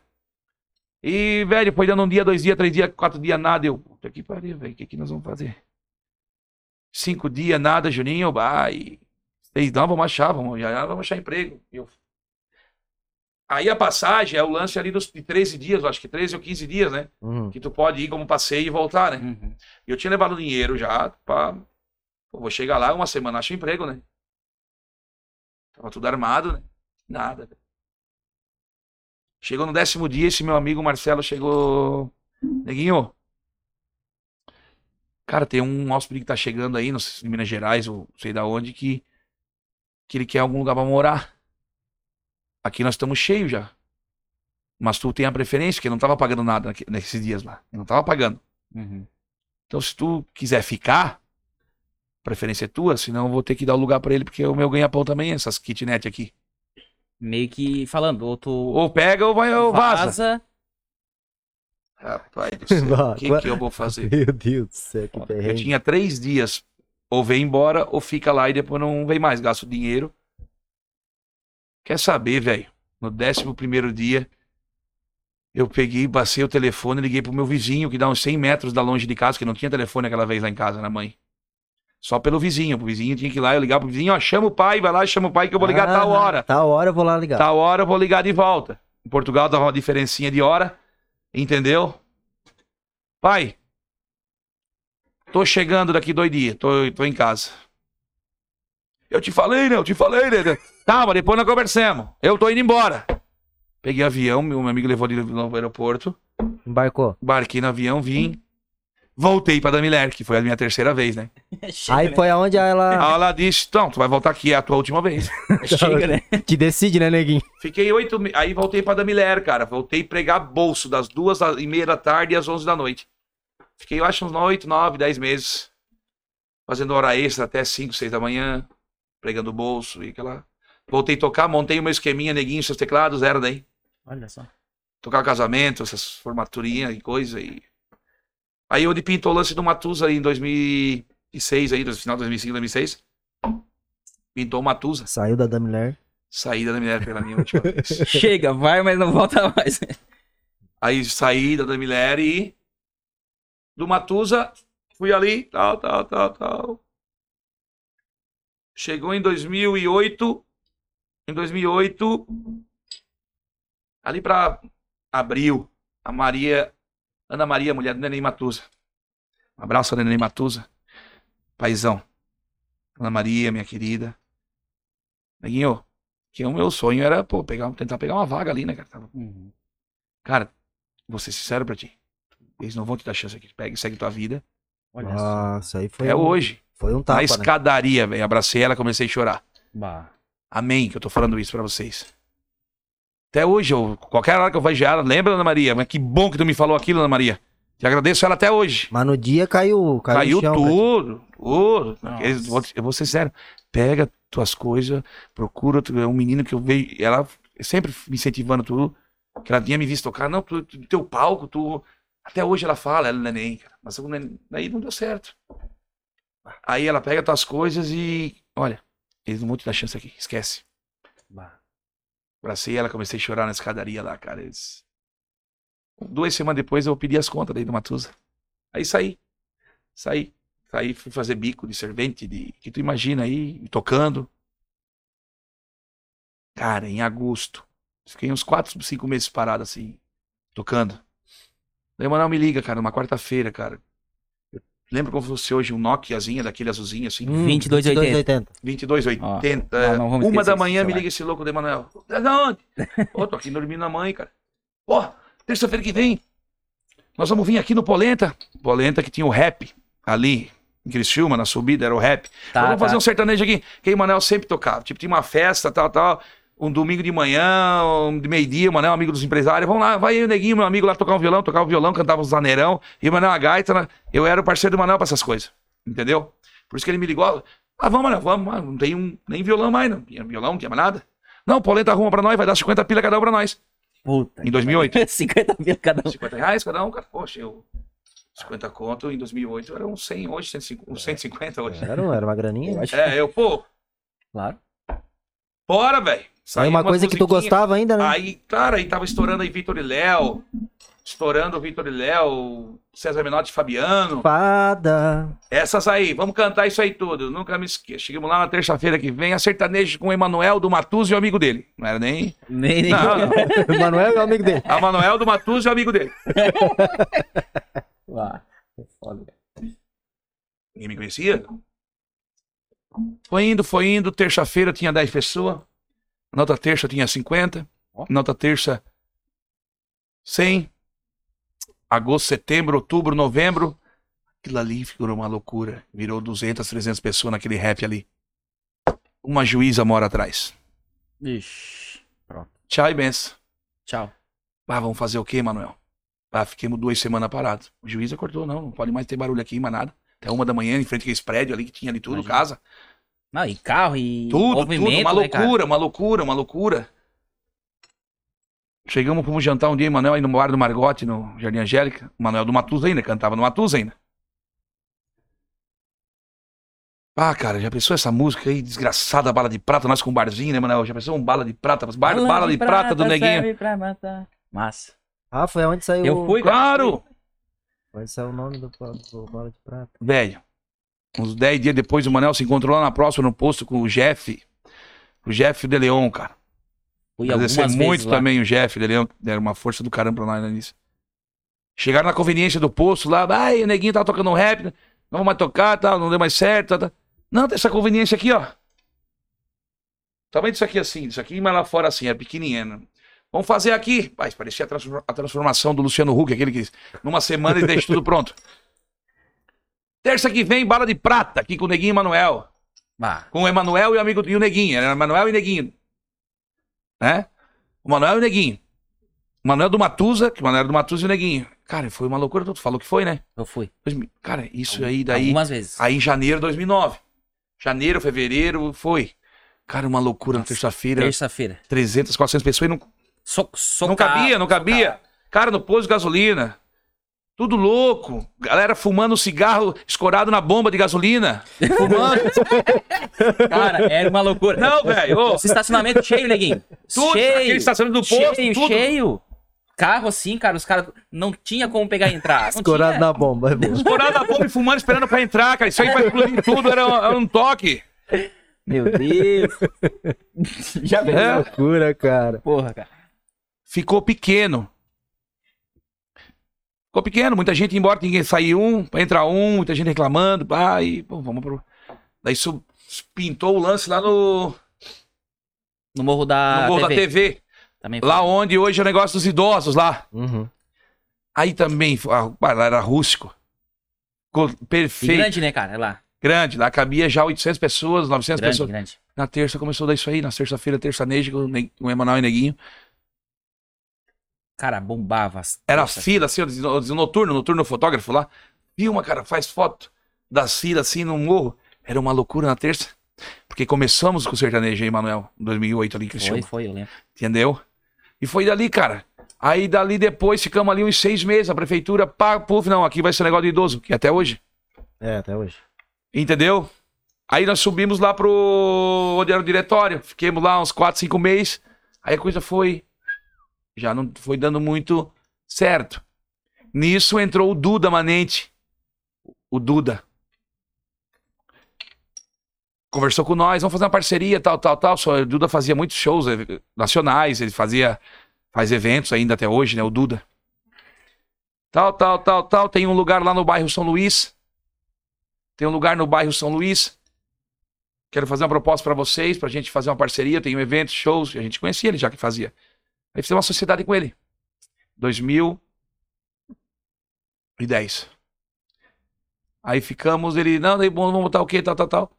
E, velho, foi dando um dia, dois dias, três dias, quatro dias, nada. Eu, puta que pariu, velho, o que, que nós vamos fazer? Cinco dias, nada, Juninho, vai. Seis, não, vamos achar, vamos, já, vamos achar emprego. Eu, Aí a passagem é o lance ali dos de 13 dias, eu acho que 13 ou 15 dias, né? Uhum. Que tu pode ir como passeio e voltar, né? Uhum. E eu tinha levado dinheiro já pra. Pô, vou chegar lá, uma semana acho emprego, né? Tava tudo armado, né? Nada. Chegou no décimo dia, esse meu amigo Marcelo chegou. Neguinho. Cara, tem um hóspede que tá chegando aí, não sei se em Minas Gerais ou sei da onde, que, que ele quer algum lugar pra morar. Aqui nós estamos cheios já. Mas tu tem a preferência, porque eu não tava pagando nada nesses dias lá. Eu não tava pagando. Uhum. Então, se tu quiser ficar, a preferência é tua, senão eu vou ter que dar o lugar pra ele, porque o meu ganha-pão também é essas kitnet aqui. Meio que falando, ou tu Ou pega ou vai ou vaza. vaza. Rapaz do céu, o que, que eu vou fazer? Meu Deus do céu, que Eu perrengue. tinha três dias. Ou vem embora, ou fica lá e depois não vem mais. Gasto dinheiro. Quer saber, velho? No décimo primeiro dia, eu peguei, passei o telefone, liguei pro meu vizinho, que dá uns 100 metros da longe de casa, que não tinha telefone aquela vez lá em casa, na mãe. Só pelo vizinho. O vizinho tinha que ir lá, eu ligar pro vizinho, ó, chama o pai, vai lá, chama o pai que eu vou ligar tal Ah, hora. Tal hora eu vou lá ligar. Tal hora eu vou ligar de volta. Em Portugal dava uma diferencinha de hora. Entendeu? Pai. Tô chegando daqui dois dias. Tô, tô em casa. Eu te falei, né? Eu te falei, né? Tá, mas depois nós conversamos. Eu tô indo embora. Peguei avião, meu amigo levou de novo pro aeroporto. Embarcou. Embarquei no avião, vim. Voltei pra Damiler, que foi a minha terceira vez, né? Chega, Aí né? foi aonde ela Aí ela disse: Então, tu vai voltar aqui, é a tua última vez. Chega, né? te decide, né, neguinho? Fiquei oito. Aí voltei pra Damiler, cara. Voltei a pregar bolso das duas e meia da tarde às onze da noite. Fiquei, eu acho, uns oito, nove, dez meses. Fazendo hora extra até cinco, seis da manhã. Pregando bolso e aquela. Voltei a tocar, montei o meu esqueminha, neguinho, seus teclados, era daí. Olha só. Tocar casamento, essas formaturinhas e coisa. E... Aí onde pintou o lance do Matusa aí em 2006, aí, no final de 2005, 2006. Pintou o Matusa. Saiu da Damiler. Saída da Minério pela minha última vez. Chega, vai, mas não volta mais. Aí saí da Miller e do Matusa, fui ali, tal, tal, tal, tal. Chegou em 2008, em 2008, ali pra abril, a Maria, Ana Maria, mulher do Neném Matusa. Um abraço, Neném Matusa. Paizão. Ana Maria, minha querida. Neguinho, que o meu sonho era, pô, pegar, tentar pegar uma vaga ali, né, cara? Tava Uhum. Cara, vou ser sincero pra ti. Eles não vão te dar chance aqui. Pega e segue tua vida. Olha só. Nossa, aí foi é um, hoje. Foi um Na tapa, né? escadaria, velho. Abracei ela, comecei a chorar. Bah. Amém, que eu tô falando isso pra vocês. Até hoje, eu, qualquer hora que eu vejo ela, lembra, Ana Maria? Mas que bom que tu me falou aquilo, Ana Maria. Te agradeço ela até hoje. Mas no dia caiu, caiu, Caiu chão, né? tudo, tudo. Nossa. Eu vou, eu vou ser sério. Pega tuas coisas, procura. Tu, é um menino que eu vejo. Ela sempre me incentivando tudo. Que ela tinha me visto tocar. Não, tu, tu- teu palco, tu. Até hoje ela fala, ela é neném, cara. Mas daí não deu certo. Aí ela pega tuas coisas e. Olha, eles não vão te dar chance aqui. Esquece. bah. Abracei ela, comecei a chorar na escadaria lá, cara. Eles... Duas semanas depois eu pedi as contas daí do Matusa. Aí saí. Saí. Saí, fui fazer bico de servente, de que tu imagina aí, tocando. Cara, em agosto. Fiquei uns quatro, cinco meses parado assim, tocando. Daí o Manuel me liga, cara, numa quarta-feira, cara. Eu lembro como fosse hoje um Nokiazinha, daquele azulzinho assim. Hum, 22,80. 2280. Ó, não- não vamos Uma da manhã me liga esse louco de Emanuel. Da onde? Pô, tô aqui dormindo na mãe, cara. Pô, terça-feira que vem. Nós vamos vir aqui no Polenta. Polenta que tinha o rap ali. Em Criciúma, na subida, era o rap. Tá, vamos fazer tá. um sertanejo aqui. Que o Manel sempre tocava. Tipo, tinha uma festa, tal, tal. Um domingo de manhã, um de meio-dia, o Manel, amigo dos empresários. Vamos lá, vai aí o neguinho, meu amigo, lá tocar um violão, tocava o violão, cantava os zaneirão. E o Manel a gaita, né? eu era o parceiro do Manel pra essas coisas. Entendeu? Por isso que ele me ligou. Ah, vamos, Manel, vamos. Não tem um, nem violão mais, não. Tinha violão, não tinha mais nada. Não, o Polenta arruma pra nós, vai dar 50 pila cada um pra nós. Puta. Em 2008. 50 mil cada um. 50 reais cada um, cara. Poxa, eu. 50 conto em 2008 era uns 100 hoje, 150, uns 150 hoje. Era, era uma graninha. Eu acho É, eu, pô, Claro. Bora, velho. Aí Saiu uma coisa que tu gostava ainda, né? Aí, cara, aí tava estourando aí Vitor e Léo. estourando o Vitor e Léo, César Menotti e Fabiano. Fada. Essas aí, vamos cantar isso aí tudo. Nunca me esqueço. Chegamos lá na terça-feira que vem, a sertaneja com o Emanuel do Matuso e o amigo dele. Não era nem. Nem, nem... Não, não. Manuel é o amigo dele. A Manuel do Matuso e o amigo dele. Ah, que foda. Ninguém me conhecia? Foi indo, foi indo. Terça-feira tinha 10 pessoas. Na outra terça tinha 50. Ó. Na outra terça, 100. Agosto, setembro, outubro, novembro. Aquilo ali virou uma loucura. Virou 200, 300 pessoas naquele rap ali. Uma juíza mora atrás. Ixi. Pronto. Tchau e benção. Tchau. Ah, vamos fazer o quê, Manuel? Ah, fiquemos duas semanas parados. O juiz acordou, não, não pode mais ter barulho aqui, mais nada. Até uma da manhã, em frente a esse prédio ali que tinha ali tudo, Imagina. casa. Não, e carro e Tudo, movimento, tudo, uma né, cara? loucura, uma loucura, uma loucura. Chegamos, fomos jantar um dia, Manuel, aí no bar do Margote, no Jardim Angélica. O Manuel do Matuza ainda, cantava no Matuza ainda. Ah, cara, já pensou essa música aí, desgraçada, bala de prata, nós com um barzinho, né, Manuel? Já pensou um bala de prata, bar, bala, de, prata, do neguinho? serve pra matar. Massa. Ah, foi onde saiu Eu fui, cara. Claro! Onde saiu o nome do, do Bola de Prata. Velho, uns 10 dias depois o Manuel se encontrou lá na próxima, no posto, com o Jeff. O Jeff de Leon, cara. Fui Agradecer muito vezes lá. também o Jeff de Leon, que deram uma força do caramba pra nós né, nisso. Chegaram na conveniência do posto lá, ai, o neguinho tava tocando um rap, não vamos mais tocar, tal, não deu mais certo. Tal, tal. Não, tem essa conveniência aqui, ó. Tamanho disso aqui assim, isso aqui, mas lá fora assim, é pequenininho. Vamos fazer aqui. Pai, parecia a, transfor- a transformação do Luciano Huck, aquele que numa semana ele deixa tudo pronto. Terça que vem, bala de prata, aqui com o Neguinho e Manuel. Ah, Com o Emanuel e o amigo e o Neguinho. Era Emanuel e Neguinho. Né? O Manuel e o Neguinho. O Manuel do Matusa, que o Manuel era do Matusa e o Neguinho. Cara, foi uma loucura. Tu falou que foi, né? eu fui. Cara, isso aí daí. Algumas vezes. Aí em janeiro de 2009. Janeiro, fevereiro, foi. Cara, uma loucura na Nossa, terça-feira. Terça-feira. 300, 400 pessoas e não, So, socar- não cabia, não cabia. Cara, no posto de gasolina. Tudo louco. Galera fumando cigarro escorado na bomba de gasolina. Fumando. Cara, era uma loucura. Não, velho. estacionamento cheio, neguinho. Tudo, cheio. aquele estacionamento do posto, cheio, tudo. cheio. Carro assim, cara, os caras não tinha como pegar e entrar. Não Escorado tinha. na bomba. é bom. Escorado na bomba e fumando, esperando pra entrar, cara. Isso aí vai explodir tudo, era, um- era um toque. Meu Deus. Já viu? É. Loucura, cara. Porra, cara. Ficou pequeno. Ficou pequeno, muita gente embora, ninguém saiu um, pra entrar um, muita gente reclamando, pá, e pô, vamos pro. Daí isso pintou o lance lá no, No morro da, no gol da TV. TV. Também foi. Lá onde hoje é o negócio dos idosos lá. Uhum. Aí também, ah, lá era rústico. Ficou E perfeito. grande, né, cara? É lá. grande. Lá cabia já 800 pessoas, 900 Grande, pessoas. grande. Na terça começou a dar isso aí, na terça-feira, terça-neja, com o Emanuel e Neguinho. Cara, bombava. as Era fila, assim, o noturno, noturno fotógrafo lá. Filma, cara, faz foto das filas, assim, no morro. Era uma loucura na terça. Porque começamos com o sertanejo aí, Emanuel, em 2008 ali, em Criciúma. Foi, foi, eu lembro. Entendeu? E foi dali, cara. Aí dali depois ficamos ali uns seis meses. A prefeitura, pá, puf, não, aqui vai ser negócio de idoso, que até hoje. É, até hoje. Entendeu? Aí nós subimos lá pro. onde era o diretório. Fiquemos lá uns 4, 5 meses. Aí a coisa foi. Já não foi dando muito certo. Nisso entrou o Duda Manente. O Duda. Conversou com nós, vamos fazer uma parceria, tal, tal, tal. Só, o Duda fazia muitos shows eh, nacionais, ele fazia. Faz eventos ainda até hoje, né? O Duda. Tal, tal, tal, tal. Tem um lugar lá no bairro São Luís. Tem um lugar no bairro São Luís. Quero fazer uma proposta pra vocês, pra gente fazer uma parceria. Tem um evento, shows. A gente conhecia ele já que fazia. Aí fizemos uma sociedade com ele. 2010. Aí ficamos, ele, não, daí vamos botar o quê, tal, tal, tal.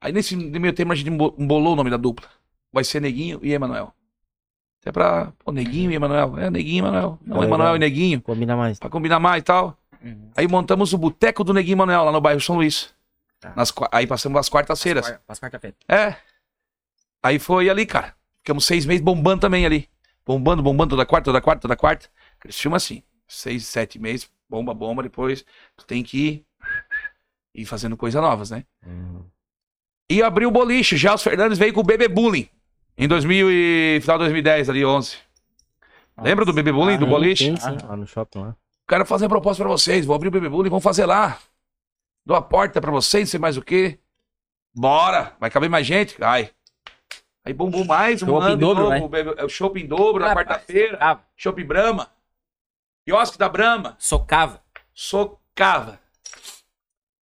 Aí nesse meio tempo a gente embo- embolou o nome da dupla. Vai ser Neguinho e Emanuel. Até pra. Pô, Neguinho e Emanuel. É, Neguinho e Emanuel. Não, É Emanuel e Neguinho. Combina mais. Pra combinar mais e tal. Uhum. Aí montamos o Boteco do Neguinho Manuel, lá no bairro São Luís. Tá. Nas aí passamos as quartas-feiras. Quarta- Passa quarta-feira. É. Aí foi ali, cara. Ficamos seis meses bombando também ali. Bombando, bombando toda quarta, toda quarta, toda quarta. Filmam assim. Seis, sete meses, bomba, bomba. Depois tu tem que ir, ir fazendo coisas novas, né? Uhum. E abriu o boliche. Já os Fernandes veio com o Bebê Bullying. Em 2000 e... final de 2010, ali, 11. Lembra do Bebê Bullying, do Ah, boliche? Sim, Ah. lá no shopping lá. Quero fazer a proposta pra vocês. Vou abrir o Bebê Bullying, vamos fazer lá. Dou a porta pra vocês, não sei mais o quê. Bora! Vai caber mais gente? Vai. Aí bombou mais um Shopping ano dobro, novo, né? shopping em dobro na Rapaz, quarta-feira. Shopping Brahma. Quiosque da Brahma. Socava. Socava.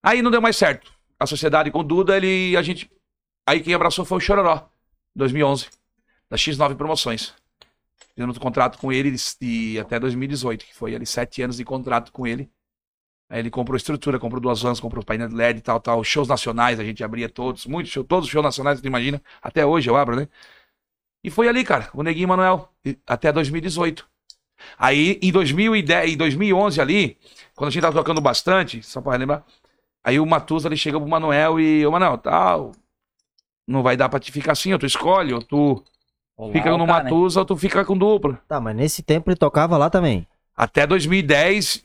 Aí não deu mais certo. A sociedade com o Duda, ele, a gente... Aí quem abraçou foi o Chororó, 2011. Da X9 Promoções. Fizemos um contrato com ele de, de- até 2018, que foi ali sete anos de contrato com ele. Aí ele comprou estrutura, comprou duas vans, comprou painel de LED e tal, tal. Shows nacionais, a gente abria todos, muitos shows, todos os shows nacionais, tu imagina. Até hoje eu abro, né? E foi ali, cara, o Neguinho Manuel, e- até 2018. Aí, em 2010, em 2011 ali, quando a gente tava tocando bastante, só pra lembrar, aí o Matusa ele chega pro Manuel e, ô Manuel, tal, não vai dar pra te ficar assim, ou tu escolhe, ou tu Olá, fica o no cara, né? Matusa, ou tu fica com dupla. Tá, mas nesse tempo ele tocava lá também. Até 2010,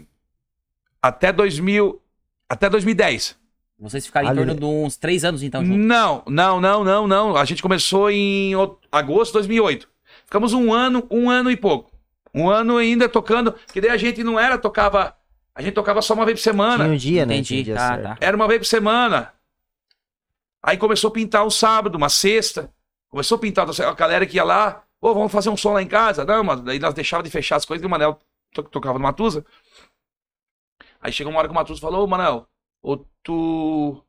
até 2000, até 2010. Vocês ficaram em Ali- torno de uns três anos, então. Não, não, não, não, não. A gente começou em agosto de 2008. Ficamos um ano, um ano e pouco. Um ano ainda tocando, que daí a gente não era, tocava, a gente tocava só uma vez por semana. Tinha um dia, né? Entendi, um dia tá, tá. Era uma vez por semana. Aí começou a pintar um sábado, uma sexta. Começou a pintar a galera que ia lá. Ô, vamos fazer um som lá em casa. Não, mas daí nós deixava de fechar as coisas e o Manel to- tocava no Matusa. Aí chegou uma hora que o Matusa falou, ô Manel, ou tu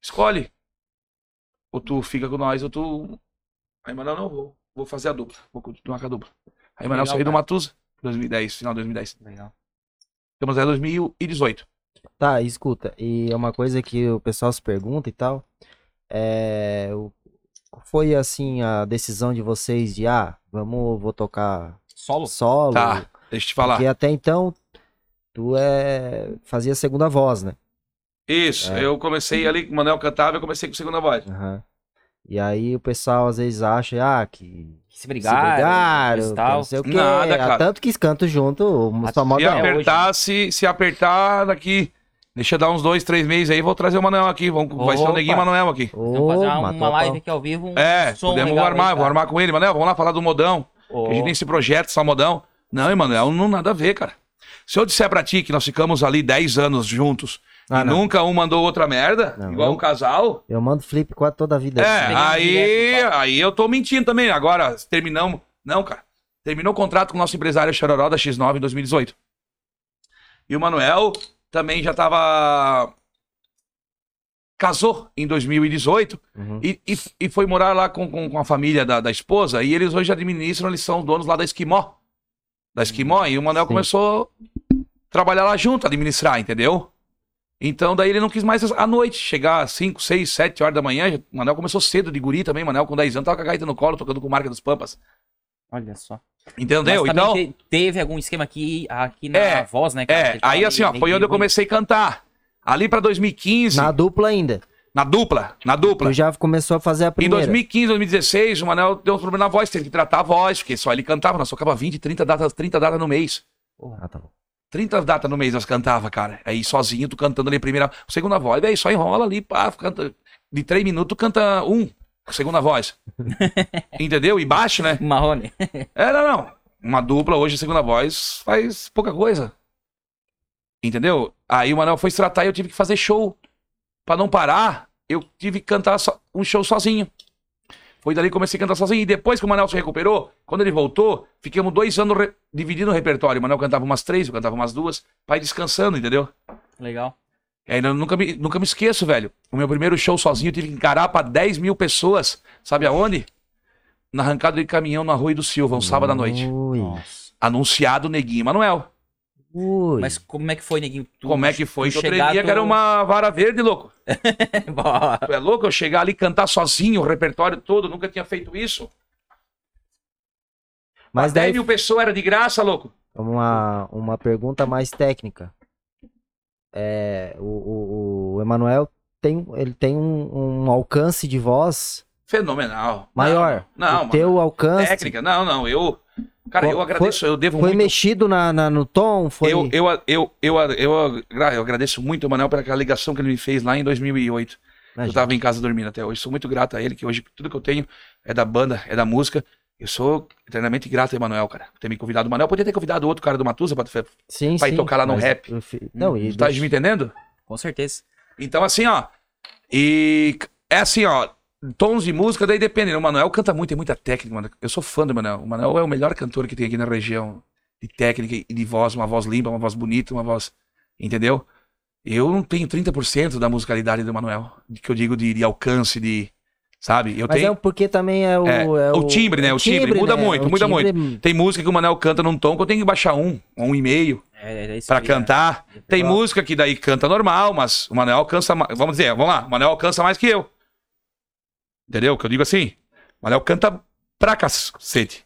escolhe. Ou tu fica com nós, ou tu. Aí Manel, não, vou, vou fazer a dupla. Vou continuar com a dupla. Aí Manel saiu do. Matusa, 2010, final de 2010. Legal. Estamos em 2018. Tá, escuta, e é uma coisa que o pessoal se pergunta e tal. É. foi assim a decisão de vocês de ah, vamos, vou tocar Solo? solo? Tá, deixa eu te falar. Porque até então tu é fazia segunda voz, né? Isso, É. eu comecei ali, o Manel cantava, eu comecei com segunda voz. Aham. E aí o pessoal às vezes acha ah, que Que se se brigaram, brigaram, e que tal. não sei o quê. Nada, cara. Tanto que cantam junto, o sua moda Se apertar, se, se apertar daqui, deixa eu dar uns dois, três meses aí, vou trazer o Manuel aqui, vamos, vai ser o. Neguinho Manuel aqui. Vamos fazer uma, uma live aqui ao vivo. Um É, som podemos legal armar, aí, vou armar com ele, Manel, vamos lá falar do modão, a gente tem esse projeto, só modão. Não, Emanuel, não nada a ver, cara. Se eu disser pra ti que nós ficamos ali 10 anos juntos Ah, e não. nunca um mandou outra merda, Não, igual eu- um casal, Eu mando flip quase toda a vida. É, Pegando aí, aí eu tô mentindo também. Agora, terminamos. Não, cara. Terminou o contrato com o nosso empresário Chororó da X9 em 2018. E o Manuel também já tava. Casou em 2018 Uhum. e, e, e foi morar lá com, com, com a família da, da esposa. E eles hoje administram, eles são donos lá da Esquimó. Da Esquimó. E o Manuel Sim. começou a trabalhar lá junto, administrar, entendeu? Então, daí ele não quis mais à noite, chegar às 5, 6, 7 horas da manhã. O Manel começou cedo de guri também. Manel com 10 anos tava com a gaita no colo, tocando com marca dos Pampas. Olha só. Entendeu? Mas Então, te- teve algum esquema aqui, aqui na É, voz, né, cara? é, aí assim, ó, meio- foi onde eu comecei a cantar. Ali pra 2015, Na na, dupla ainda. Dupla, na dupla. Tu já começou a fazer a Em primeira. 2015, 2016, o Manel deu um problema na voz, teve que tratar a voz, porque só ele cantava, nós tocava 20, 30 datas, 30 datas no mês. Ah, tá bom. 30 datas no mês nós cantava, cara. Aí sozinho, tu cantando ali a primeira, segunda voz, daí só enrola ali, pá, canta. De 3 minutos, tu canta um, segunda voz. Entendeu? E baixo, né? Marrone. É, não, não. Uma dupla hoje, segunda voz, faz pouca coisa. Entendeu? Aí o Manuel foi se tratar e eu tive que fazer show. Pra não parar, eu tive que cantar só- um show sozinho. Foi dali que comecei a cantar sozinho. E depois que o Manuel se recuperou, quando ele voltou, ficamos dois anos re- dividindo o repertório. O Manuel cantava umas três, eu cantava umas duas, pra ir descansando, entendeu? Legal. E ainda nunca me, nunca me esqueço, velho. O meu primeiro show sozinho eu tive que encarar pra 10 mil pessoas. Sabe aonde? Na arrancada de caminhão na Rua do Silva, um sábado à noite. Nossa. Anunciado Neguinho Manuel. Ui. Mas como é que foi, Neguinho? Tu- Como é que foi eu tremia tu- que era uma vara verde, louco? Tu é louco eu chegar ali e cantar sozinho o repertório todo? Nunca tinha feito isso. Mas Mas 10 daí mil pessoas era de graça, louco. uma, uma pergunta mais técnica. É, o, o, o Emanuel tem, ele tem um, um alcance de voz Fenomenal. maior. Não, não o teu alcance Técnica, não, não. Eu. Cara, Foi- eu agradeço, eu devo foi muito. mexido na, na- no tom? Foi... Eu, eu, eu, eu, eu, eu agradeço muito o Manuel pela ligação que ele me fez lá em 2008. Eu Imagina. tava em casa dormindo até hoje. Sou muito grato a ele, que hoje tudo que eu tenho é da banda, é da música. Eu sou eternamente grato a Emanuel, cara, por ter me convidado. O Manuel podia ter convidado outro cara do Matusa pra, Sim, Vai sim. tocar lá no mas rap. eu fi- Não, e tá deixa- me entendendo? Com certeza. Então, assim, ó. E é assim, ó. Tons de música, daí depende. né? O Manuel canta muito, tem muita técnica, mano. Eu sou fã do Manuel. O Manuel é o melhor cantor que tem aqui na região. De técnica e de voz, uma voz limpa, uma voz bonita, uma voz. Entendeu? Eu não tenho 30% da musicalidade do Manuel. Que eu digo de, de alcance, de. Sabe? Eu Mas tenho. é porque também é o. É, é o timbre, né? O timbre muda muito, O muda timbre- Tem música que o Manuel canta num tom que eu tenho que baixar um, um e meio. É, é Pra aí, cantar. né? Tem música que daí canta normal, mas o Manuel alcança mais. Vamos dizer, vamos lá, o Manuel alcança mais que eu. Entendeu? O que eu digo assim? O Manuel canta pra cacete.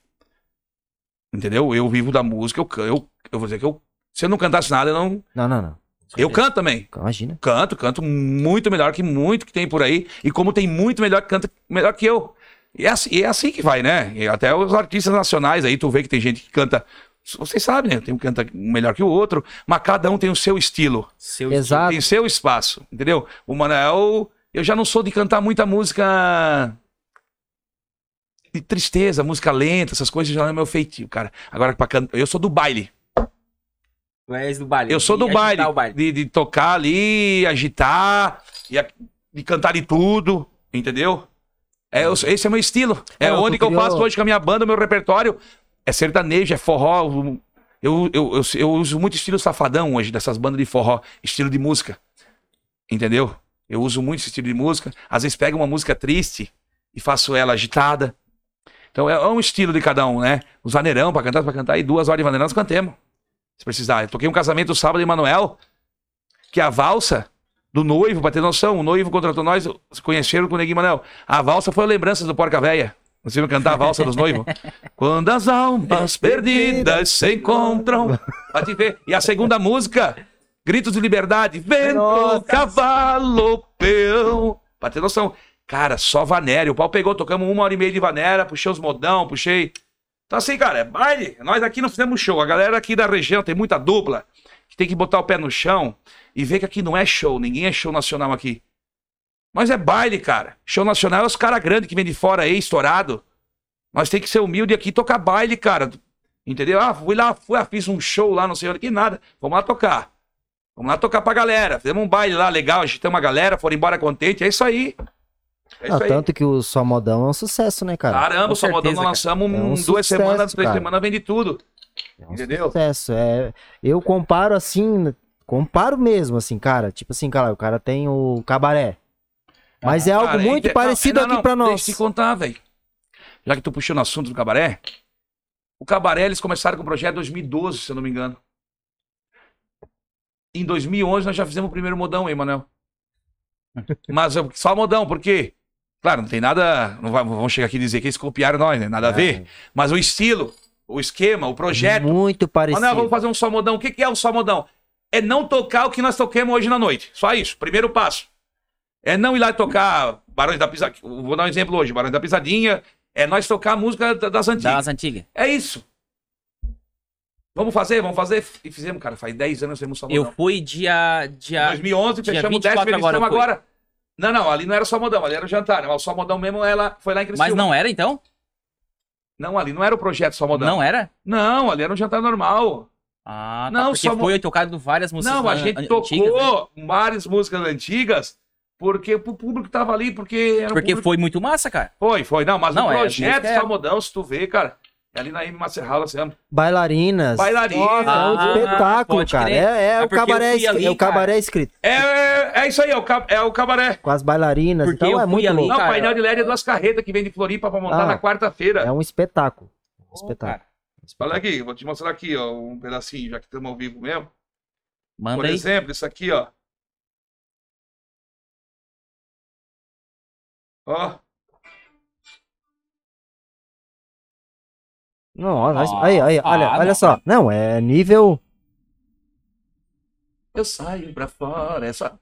Entendeu? Eu vivo da música, eu, eu, eu vou dizer que eu. Se eu não cantasse nada, eu não. Não, não, não. Eu canto também. Imagina. Canto, canto muito melhor que muito que tem por aí. E como tem muito melhor que canta melhor que eu. E é assim, e é assim que vai, né? E até os artistas nacionais aí, tu vê que tem gente que canta. Vocês sabem, né? Tem um que canta melhor que o outro, mas cada um tem o seu estilo. Seu Exato. Tem seu espaço, entendeu? O Manoel, eu já não sou de cantar muita música de tristeza, música lenta, essas coisas já não é meu feitio, cara. Agora, pra cantar, eu sou do baile. Tu és do baile. Eu sou do baile, o baile. De, de tocar ali, agitar, e de cantar de tudo, entendeu? É, eu- esse é meu estilo. É Ah, onde tu que eu faço hoje com a minha banda, o meu repertório. É sertanejo, é forró. Eu, eu, eu, eu uso muito estilo safadão hoje, dessas bandas de forró, estilo de música. Entendeu? Eu uso muito esse estilo de música. Às vezes pego uma música triste e faço ela agitada. Então é, é um estilo de cada um, né? Os vaneirão pra cantar, pra cantar, e duas horas de vaneirão nós cantemos. Se precisar. Eu toquei um casamento sábado em Manuel, que a valsa do noivo, pra ter noção, o noivo contratou nós, se conheceram com o Neguinho Manuel. A valsa foi a lembrança do Porca Véia. Vocês viram cantar a valsa dos noivos? Quando as almas perdidas se encontram. Te ver. E a segunda música, Gritos de Liberdade. Vento, Nossa. cavalo, peão. Pra ter noção. Cara, só vanéria. O pau pegou, tocamos uma hora e meia de vanéria, puxei os modão, puxei. Então, assim, cara, é baile. Nós aqui não fizemos show. A galera aqui da região tem muita dupla que tem que botar o pé no chão e ver que aqui não é show. Ninguém é show nacional aqui. Mas é baile, cara. Show nacional é os caras grandes que vêm de fora aí, estourado. Nós tem que ser humilde aqui e tocar baile, cara. Entendeu? Ah, fui lá, fui, ah, fiz um show lá, não sei onde, que nada. Vamos lá tocar. Vamos lá tocar pra galera. Fizemos um baile lá legal, agitamos a galera, foram embora contente. É isso aí. É Ah, isso aí. tanto que o Só Modão é um sucesso, né, cara? Caramba, Com o Salvador certeza, nós lançamos É um duas sucesso, semanas, três cara. semanas, vende tudo. É um Entendeu? sucesso. É, eu comparo assim, comparo mesmo, assim, cara. Tipo assim, cara, o cara tem o cabaré. Mas é algo Cara, muito inte- parecido não, não, aqui pra nós. Deixa eu te contar, velho. Já que tu puxou no assunto do cabaré, o cabaré eles começaram com o projeto em 2012, se eu não me engano. Em 2011 nós já fizemos o primeiro modão, hein, Manel? Mas só modão, por quê? Claro, não tem nada. Não vamos chegar aqui e dizer que eles copiaram nós, né? Nada a ver. Mas o estilo, o esquema, o projeto. Muito parecido. Manel, vamos fazer um só modão. O que, que é o só modão? É não tocar o que nós toquemos hoje na noite. Só isso. Primeiro passo. É não ir lá e tocar Barões da Pisadinha. Vou dar um exemplo hoje. Barões da Pisadinha. É nós tocar a música da- das antigas. Das antigas. É isso. Vamos fazer, vamos fazer. E fizemos, cara. Faz 10 anos que fizemos só modão. Eu fui dia. Dia 2011, dia fechamos 10 24 agora agora. Não, não. Ali não era só modão. Ali era o jantar. né? Mas o só modão mesmo ela foi lá em Criciúma. mas não era então? Não, ali não era o projeto só modão. Não era? Não, ali era um jantar normal. Ah, tá. Não, porque só mo- foi tocado várias músicas Não, a gente tocou né? várias músicas antigas porque o público tava ali, porque Porque público- foi muito massa, cara. foi, foi. Não, mas Não, o é, projeto é- só modão, se tu vê, cara, é ali na M Master Hall, assim, Bailarinas. Bailarinas. Nossa, é um Ah, espetáculo, cara. crer. É, é É o cabaré, ali, é o cabaré escrito. É, é, é isso aí, é o, é o cabaré. Com as bailarinas. Porque então é muito ali, louco. Não, cara, painel de LED é duas carretas que vem de Floripa pra montar Ah, na quarta-feira. É um espetáculo. Um espetáculo. Olha aqui, vou te mostrar aqui, ó, um pedacinho, já que estamos ao vivo mesmo. Manda Por aí. exemplo, isso aqui, ó. Ó, Não, olha, Ah, aí, aí, olha, ah, olha não. só. Não, é nível. eu saio pra fora, é só...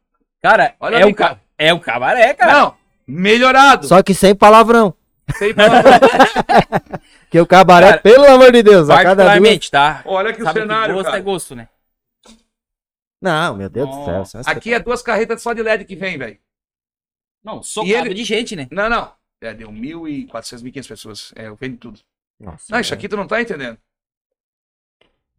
Cara, Olha é, ali, o ca... é o cabaré, cara. Não, melhorado. Só que sem palavrão. Sem palavrão. Que o cabaré, Cara, pelo amor de Deus, a cada duas... Tá? Olha o Sabe que cenário, gosto cara. é gosto, né? Não, meu Deus do céu. É Aqui é duas carretas só de LED que vem, velho. Não, socado E ele- de gente, né? Não, não. É, deu 1.400, 1.500 pessoas. É, eu vendo tudo. Nossa, Não, isso é. aqui tu não tá entendendo.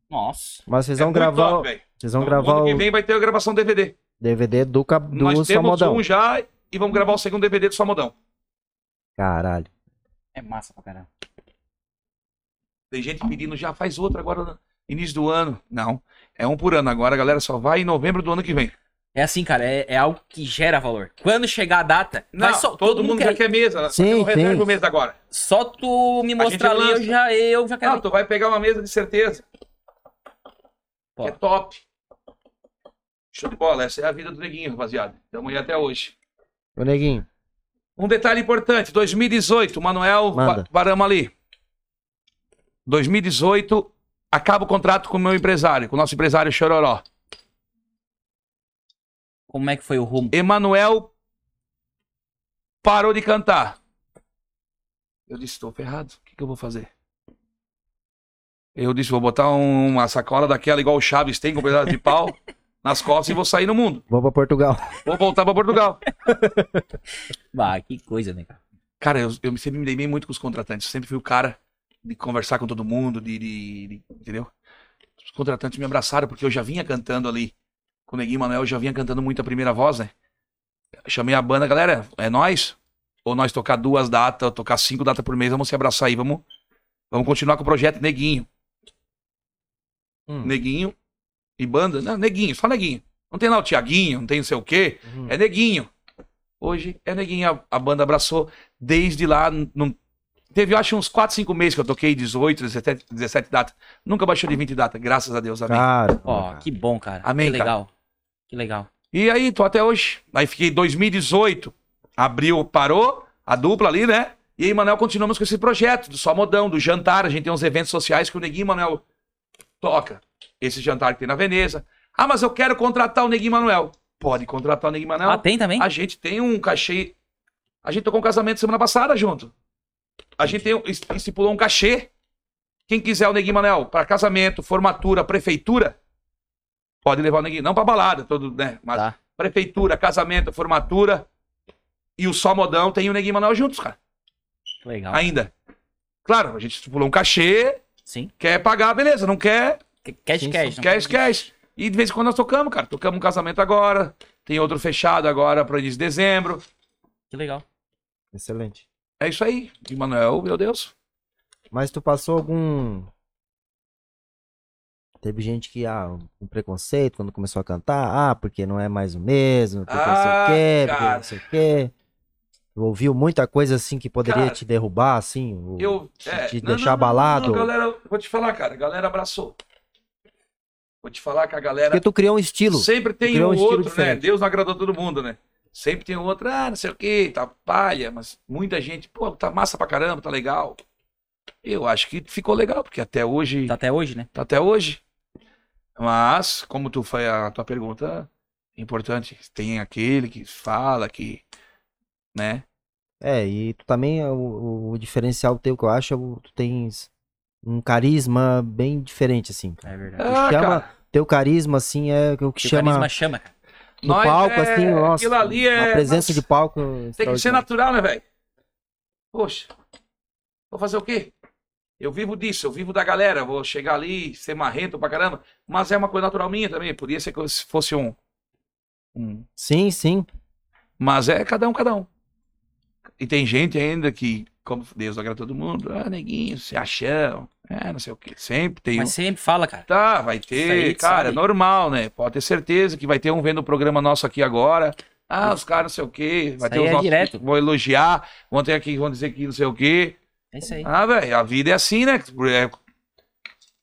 Nossa. Mas vocês É vão muito gravar. top, velho. vocês vão No gravar ano que o vem vai ter a gravação DVD. DVD do, Cap- do Nós temos Samodão. um já e vamos gravar o segundo DVD do Samodão. Caralho. É massa pra caramba. Tem gente pedindo já faz outro agora no início do ano. Não, é um por ano. Agora a galera só vai em novembro do ano que vem. É assim, cara, é, é algo que gera valor. Quando chegar a data, Não, vai só, todo, mundo já quer mesa. Sim, Sim, reserva sim. o mês agora. Só tu me mostrar ali, eu já, eu já quero. Não, tu vai pegar uma mesa de certeza. Pô. É top. Show de bola. Essa é a vida do neguinho, rapaziada. Tamo aí até hoje. Ô, Neguinho, Um detalhe importante, 2018, Manuel. Ba- Barama ali. 2018, acaba o contrato com o meu empresário, com o nosso empresário Chororó. Como é que foi o rumo? Emanuel parou de cantar. Eu disse, estou ferrado, o que, que eu vou fazer? Eu disse, vou botar um- uma sacola daquela igual o Chaves tem, com pedaço de pau, nas costas e vou sair no mundo. vou pra Portugal. Vou voltar para Portugal. Ah, que coisa, né, cara? Cara, eu, eu sempre me dei bem muito com os contratantes. Sempre fui o cara de conversar com todo mundo, de, de- de- entendeu? Os contratantes me abraçaram porque eu já vinha cantando ali. Com o Neguinho Manuel, eu já vinha cantando muito a primeira voz, né? Chamei a banda, galera, é nós? Ou nós tocar duas datas, ou tocar cinco datas por mês, vamos se abraçar aí, vamos, vamos continuar com o projeto Neguinho. Hum. Neguinho e banda. Não, Neguinho, só Neguinho. Não tem lá o Tiaguinho, não tem não sei o quê. Uhum. É Neguinho. Hoje é Neguinho. A, a banda abraçou desde lá. Não, teve, eu acho, uns 4, 5 meses que eu toquei 18, 17, 17 datas. Nunca baixou de 20 datas, graças a Deus. Amém. Cara, Ó, que bom, cara. Amém, Que cara. Que legal. E aí, tô até hoje. Aí fiquei 2018. Abril parou, a dupla ali, né? E aí, Manuel, continuamos com esse projeto do Só Modão, do jantar. A gente tem uns eventos sociais que o Neguinho Manuel toca. Esse jantar que tem na Veneza. Ah, mas eu quero contratar o Neguinho Manuel. Pode contratar o Neguinho Manuel. Ah, tem também? A gente tem um cachê. A gente tocou um casamento semana passada junto. A gente tem, um- es- estipulou um cachê. Quem quiser o Neguinho Manel para casamento, formatura, prefeitura, pode levar o Neguinho. Não pra balada, todo, né? Mas Tá. prefeitura, casamento, formatura e o Só Modão tem o Neguinho Manel juntos, cara. Legal. Ainda. Claro, a gente estipulou um cachê, Sim. quer pagar, beleza. Não quer, Cash, Sim, cash. tem- esquece. E de vez em quando nós tocamos, cara. Tocamos um casamento agora, tem outro fechado agora para início de dezembro. Que legal. excelente. É isso aí. E Manuel, meu Deus. Mas tu passou algum. Teve gente que, ah, um preconceito quando começou a cantar, ah, porque não é mais o mesmo, porque não sei Ah, o quê, porque não sei o quê. Tu ouviu muita coisa assim que poderia Cara, te derrubar, assim? o- Eu. te, é, te não, deixar não, abalado? não, galera, vou te falar, cara. A galera abraçou. Vou te falar que a galera. Porque tu criou um estilo. Sempre tem um um estilo outro, né? diferente. Deus não agradou todo mundo, né? Sempre tem um outro, ah, não sei o que, tá palha, mas muita gente, pô, tá massa pra caramba, tá legal. Eu acho que ficou legal, porque até hoje. Tá até hoje, né? Tá até hoje. Mas, como tu foi a tua pergunta, é importante. Tem aquele que fala que. Né? É, e tu também, o, o diferencial teu que eu acho, é o- tu tens um carisma bem diferente, assim. É verdade. Ah, chama- cara, Teu carisma, assim, é o que O chama carisma chama, cara. no nós palco, é- assim, nossa, Aquilo ali é. uma presença nossa, de palco Tem que ser natural, né, velho? Poxa, vou fazer o quê? Eu vivo disso, eu vivo da galera, vou chegar ali, ser marrento pra caramba, mas é uma coisa natural minha também, podia ser que se fosse um. um Sim, sim. Mas é cada um, cada um. E tem gente ainda que, como Deus agrada todo mundo, ah, neguinho, se acham, é, não sei o quê. Sempre tem um. Mas sempre fala, cara. Tá, vai ter, aí, cara, é normal, né? Pode ter certeza que vai ter um vendo o programa nosso aqui agora. Ah, os caras não sei o quê. Vai Isso ter os é nossos direto. que vão elogiar, vão ter aqui que vão dizer que não sei o quê. É isso aí. Ah, velho, a vida é assim, né?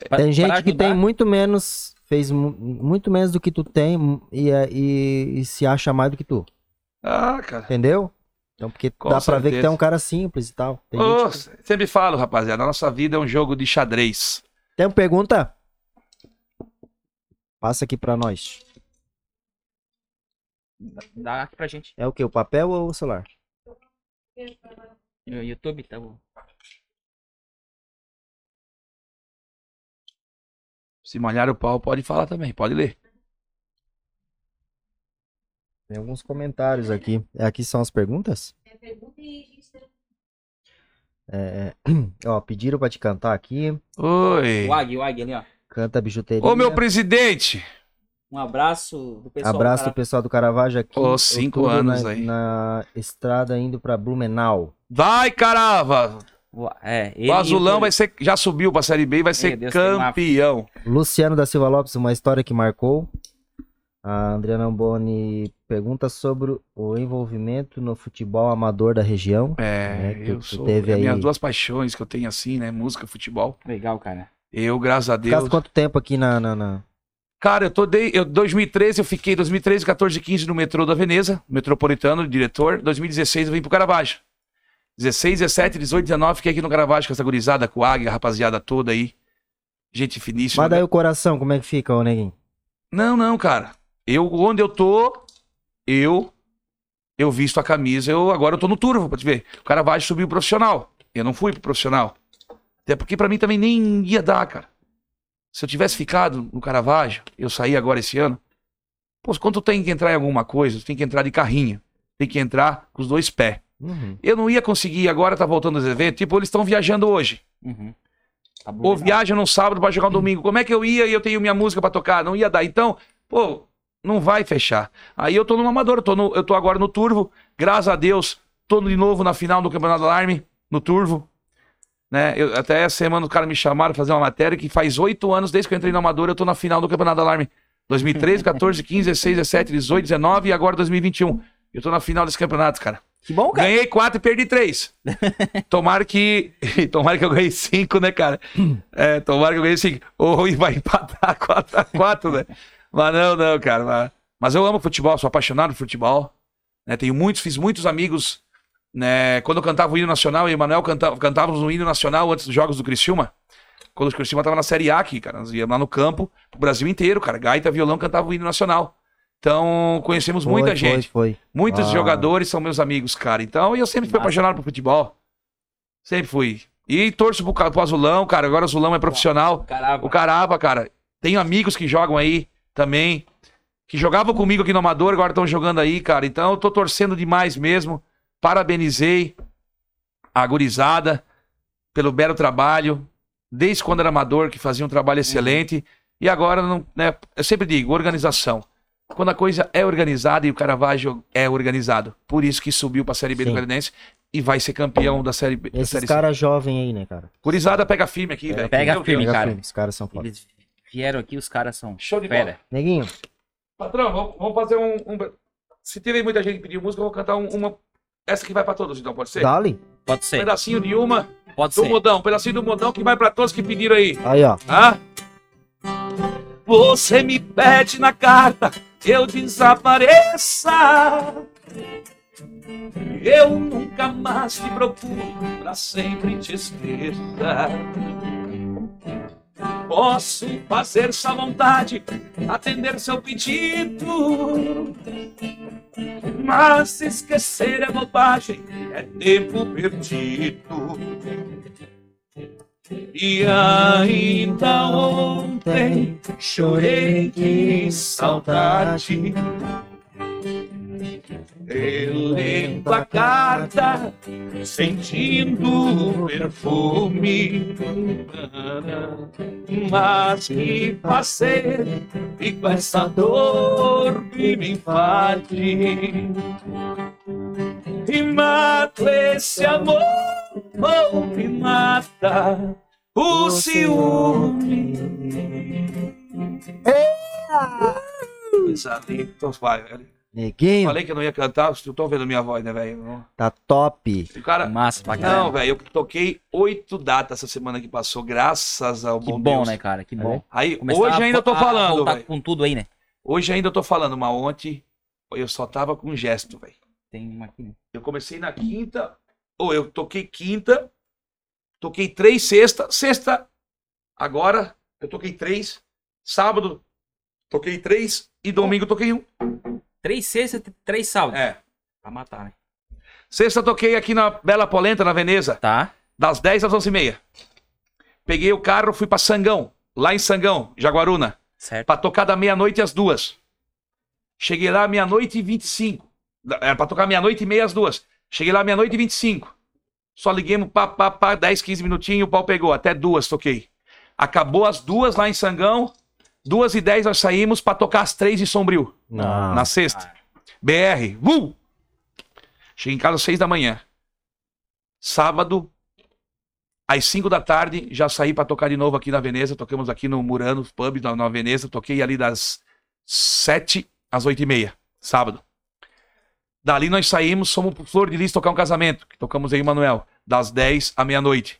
É, Tem gente que tem muito menos, fez mu- muito menos do que tu tem e, é- e- e se acha mais do que tu, Ah, cara. entendeu? Então, porque Com dá pra ver que tu certeza. é um cara simples e tal. Gente que- Sempre falo, rapaziada, a nossa vida é um jogo de xadrez. tem uma pergunta? Passa aqui pra nós. Dá aqui pra gente. É o que? O papel ou o celular? No YouTube, tá bom. Se malhar o pau, pode falar também, pode ler. Tem alguns comentários aqui. É, Aqui são as perguntas? É, é, ó, pediram pra te cantar aqui. Oi. O Ag, o Ag ali, ó. Canta bijuteria. Ô, meu presidente. Um abraço do pessoal. Abraço do pessoal do Caravaggio aqui. Ô, cinco anos na, aí. Na estrada indo pra Blumenau. Vai, carava. O- É, ele O e Azulão vai ser, já subiu pra Série B e vai ser Deus, campeão. Luciano da Silva Lopes, uma história que marcou. A Adriana Boni pergunta sobre o envolvimento no futebol amador da região. É, É, tu- eu sou. teve é aí- minhas duas paixões que eu tenho assim, né? Música, futebol. Legal, cara. Eu, graças a Deus. Ficasse quanto tempo aqui na. na, na- Cara, eu tô de, eu 2013 eu fiquei 2013, 14, 15 no metrô da Veneza, metropolitano, diretor. 2016 eu vim pro Caravaggio. 16, 17, 18, 19 fiquei aqui no Caravaggio com essa gurizada, com o Águia, a rapaziada toda aí. Gente finíssima. Mas daí o coração, como é que fica, ô neguinho? Não, não, cara. Eu onde eu tô, eu eu visto a camisa, eu agora eu tô no turvo, pra te ver. O Caravaggio subiu pro profissional. Eu não fui pro profissional. Até porque pra mim também nem ia dar, cara. Se eu tivesse ficado no Caravaggio, eu saí agora esse ano. Pô, quando tu tem que entrar em alguma coisa, tu tem que entrar de carrinho. Tem que entrar com os dois pés. Uhum. Eu não ia conseguir agora, tá voltando aos eventos. Tipo, eles estão viajando hoje. Uhum. Tá Ou viaja no sábado pra jogar no domingo. Como é que eu ia e eu tenho minha música pra tocar? Não ia dar. Então, pô, não vai fechar. Aí eu tô no amador, eu tô, no- eu tô agora no Turvo. Graças a Deus, tô de novo na final do Campeonato Alarme, no Turvo. Né? Eu- até essa semana os caras me chamaram pra fazer uma matéria que faz oito anos, desde que eu entrei no amador, eu tô na final do Campeonato Alarme. 2013, 14, 15, 16, 17, 18, 19 e agora 2021. Eu tô na final desse campeonato, cara. Que bom, cara. Ganhei quatro e perdi três. tomara que. Tomara que eu ganhei cinco, né, cara? É, tomara que eu ganhei cinco. Ou vai empatar 4 a 4 né? Mas não, não, cara. Mas, mas eu amo futebol, sou apaixonado por futebol. Né? Tenho muitos, fiz muitos amigos. Né? Quando eu cantava o hino nacional, eu e o Emanuel cantava, cantávamos o hino nacional antes dos jogos do Criciúma. Quando o Criciúma tava na Série A aqui, cara. Nós íamos lá no campo, pro Brasil inteiro, cara. Gaita, violão, cantava o hino nacional. Então, conhecemos Foi, muita foi, gente. Foi, Muitos Ah. jogadores são meus amigos, cara. Então, eu sempre fui apaixonado por futebol. Sempre fui. E torço pro, pro Azulão, cara. Agora o Azulão é profissional. Caramba. O Carava, cara. Tenho amigos que jogam aí também. Que jogavam comigo aqui no Amador, agora estão jogando aí, cara. Então, eu tô torcendo demais mesmo. Parabenizei a gurizada pelo belo trabalho. Desde quando era amador, que fazia um trabalho excelente. E agora, não, né, eu sempre digo, organização. Quando a coisa é organizada e o Caravaggio é organizado. Por isso que subiu pra Série B do Sim. Catarinense e vai ser campeão da Série B. Esses série C. caras jovens aí, né, cara? Gurizada pega firme aqui, velho. pega Meu firme, cara. firme, Os caras são foda. Eles vieram aqui, os caras são Show de bola. fera. Neguinho, Patrão, vamos, vamos fazer um, um- Se tiver muita gente que pediu música, eu vou cantar um- uma. Essa que vai pra todos, então, pode ser? Dali. Pode Um ser, pedacinho de uma pode do ser. modão, um pedacinho do modão que vai pra todos que pediram aí. Aí, ó. Tá? Você me pede na carta que eu desapareça. Eu nunca mais te procuro, pra sempre te esqueça. Posso fazer sua vontade, atender seu pedido. Mas esquecer é bobagem, é tempo perdido. E ainda ontem chorei de saudade. Relendo a carta, sentindo o perfume. Mas que fazer e com essa dor que me invade? E mato esse amor, ou me mata o ciúme. Linda. Então vai, velho. Neguinho, Falei que eu não ia cantar, vocês estão vendo minha voz, né, velho? tá top. O cara. Massa pra Não, velho, eu toquei oito datas essa semana que passou, graças ao Que bom, bom, Deus. né, cara? Que bom. Aí, Começar hoje a- ainda eu tô falando, velho. com tudo aí, né? Hoje ainda eu tô falando, mas ontem eu só tava com gesto, velho. Tem uma aqui. né? Eu comecei na quinta, ou eu toquei quinta, toquei três sexta, sexta, agora eu toquei três, sábado toquei três e domingo toquei um. Três sextas, três sábados. É. Pra matar, né? Sexta toquei aqui na Bela Polenta, na Veneza, Tá. das 10 às 11 e meia. Peguei o carro, fui pra Sangão, lá em Sangão, Jaguaruna, Certo. pra tocar da meia-noite às duas. Cheguei lá meia-noite e 25. Da- Era pra tocar meia-noite e meia às duas. Cheguei lá meia-noite e 25. Só liguemos, pá, pá, pá, 10, 15 minutinhos, o pau pegou. Até duas toquei. Acabou as duas lá em Sangão. Duas e dez nós saímos pra tocar as três em Sombrio. Não. na sexta. BR. Uh! Cheguei em casa às seis da manhã. Sábado, às 5 da tarde, já saí pra tocar de novo aqui na Veneza. Tocamos aqui no Murano Pub, na, na Veneza. Toquei ali das 7 às 8 e meia, sábado. Dali nós saímos, fomos pro Flor de Lis tocar um casamento, que tocamos aí, Manuel, das 10 à meia-noite.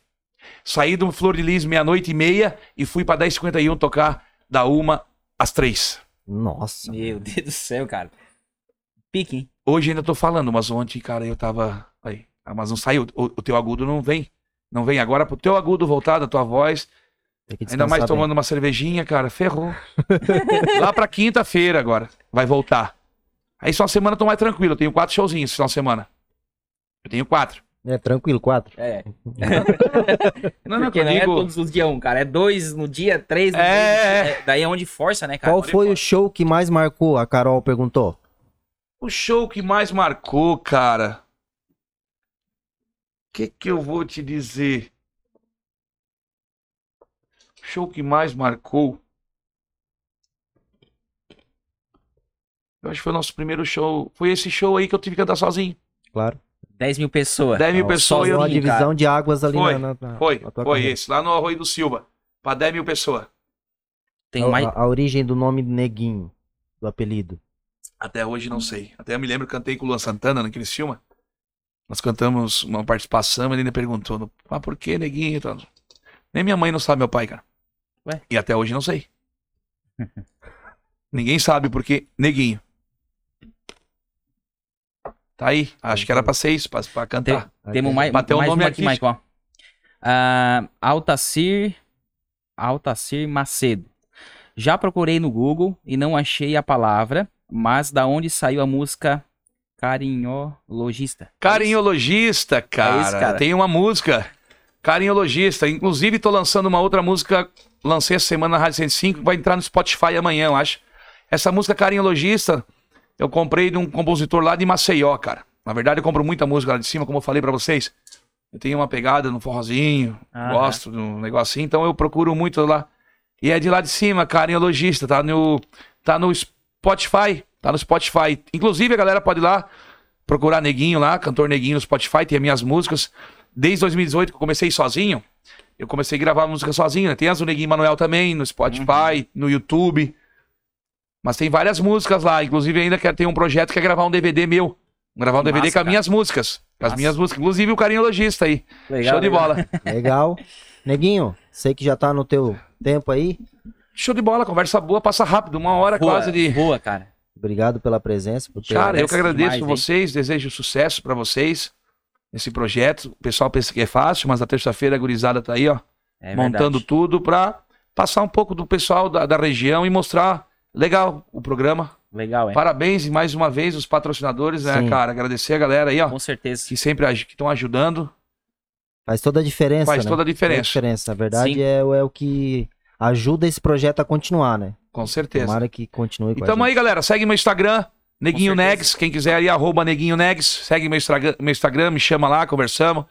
Saí do Flor de Lis meia-noite e meia e fui pra 10h51 tocar da uma às três. Nossa. Meu Deus do céu, cara. Pique, hein? Hoje ainda tô falando, mas ontem, cara, eu tava. Aí, ah, mas não saiu. O, o teu agudo não vem. Não vem. Agora pro teu agudo voltar da tua voz. Ainda mais tomando uma cervejinha, cara. Ferrou. Lá pra quinta-feira agora. Vai voltar. Aí só uma semana eu tô mais tranquilo. Eu tenho quatro showzinhos esse final de semana. Eu tenho quatro. É tranquilo, quatro. É. Não, não, Porque não é digo- todos os dias um, cara. É dois no dia, três no É, dia. É, Daí é onde força, né, cara? Qual foi o show que mais marcou? A Carol perguntou. O show que mais marcou, cara. O que que eu vou te dizer? O show que mais marcou. Eu acho que foi o nosso primeiro show. Foi esse show aí que eu tive que cantar sozinho. Claro. 10 mil pessoas. 10 mil pessoas e eu. Uma sozinho, divisão cara. de águas ali Foi, na, na- Foi, na foi carreira. esse, lá no Arroio do Silva. Pra 10 mil pessoas. Tem A- mais. a, a origem do nome Neguinho, do apelido. Até hoje não sei. Até eu me lembro que cantei com o Luan Santana naquele filme. Nós cantamos uma participação, ele ainda perguntou, mas por que, neguinho? e tal. Nem minha mãe não sabe meu pai, cara. Ué? E até hoje não sei. Ninguém sabe por que neguinho. Tá aí. Acho que era pra ser isso, pra, pra cantar. Temos mais, Bateu mais nome uma aqui. Michael. Ah, Altacir. Altacir Macedo. Já procurei no Google e não achei a palavra, mas da onde saiu a música Carinhologista? Carinhologista, cara. É cara. Tem uma música. Carinhologista. Inclusive, tô lançando uma outra música. Lancei essa semana na Rádio 105. Vai entrar no Spotify amanhã, eu acho. Essa música Carinhologista, eu comprei de um compositor lá de Maceió, cara. Na verdade, eu compro muita música lá de cima, como eu falei pra vocês. Eu tenho uma pegada no forrozinho, Aham. gosto de um negocinho, então eu procuro muito lá. E é de lá de cima, Carinhologista. Tá no, tá no Spotify. Tá no Spotify. Inclusive, a galera pode ir lá procurar Neguinho lá, cantor Neguinho no Spotify, tem as minhas músicas. Desde 2018 que eu comecei sozinho, eu comecei a gravar música sozinho, né? Tem as do Neguinho Manuel também, no Spotify, no YouTube. Mas tem várias músicas lá. Inclusive, ainda quero ter um projeto que é gravar um DVD meu. Gravar um Que DVD massa, com as cara. minhas músicas. Com as Massa. minhas músicas. Inclusive o Carinho Logista aí. Legal, Show de legal. bola. Legal. Neguinho, sei que já tá no teu tempo aí. Show de bola. Conversa boa, passa rápido. Uma hora Boa, quase de. boa, cara. Obrigado pela presença. Por ter... Cara, eu que agradeço demais, hein? vocês, desejo sucesso pra vocês nesse projeto. O pessoal pensa que é fácil, mas na terça-feira a gurizada tá aí, ó, É montando verdade. tudo pra passar um pouco do pessoal da, da região e mostrar legal o programa. Legal, é. Parabéns e mais uma vez os patrocinadores, né, Sim. cara? Agradecer a galera aí, ó, Com certeza. que sempre estão ajudando. Faz toda a diferença. Faz né? toda a diferença. diferença. Na verdade, é, é o que ajuda esse projeto a continuar, né? Com certeza. Tomara que continue com E a gente. aí, galera. Segue meu Instagram, Neguinho. Negs. Quem quiser aí, arroba Neguinho Negs. Segue meu Instagram, meu Instagram, me chama lá, conversamos.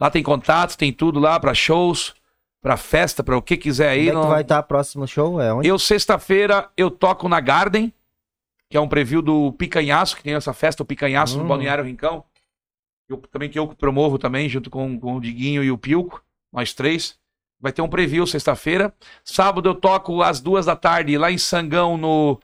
Lá tem contato, tem tudo lá pra shows, pra festa, pra o que quiser aí. Onde é que não- vai estar próximo show? É onde? Eu, sexta-feira, eu toco na Garden, que é um preview do Picanhaço, que tem essa festa, o Picanhaço no Hum. Balneário Rincão. Eu, também que eu promovo também, junto com, com o Diguinho e o Pilco, nós três. Vai ter um preview sexta-feira. Sábado eu toco às duas da tarde lá em Sangão, no,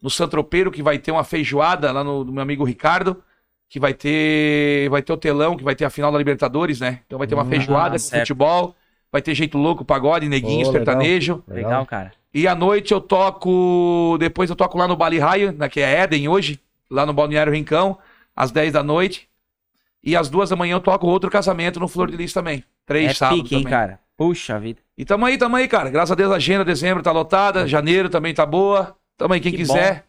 no Santropeiro, que vai ter uma feijoada lá no do meu amigo Ricardo. Que vai ter. Vai ter o telão, que vai ter a final da Libertadores, né? Então vai ter uma Hum, feijoada ah, com certo. futebol. Vai ter jeito louco, pagode, neguinho, legal. sertanejo. Legal, cara. E à noite eu toco. Depois eu toco lá no Bali Raio, né, que é Éden hoje, lá no Balneário Rincão, às 10 da noite. E às duas da manhã eu toco outro casamento no Flor de Lis também. Três É sábados pique, hein, também. cara. Puxa vida. E tamo aí, tamo aí, cara. Graças a Deus a agenda, dezembro tá lotada, janeiro também tá boa. Tamo aí, quem Que quiser,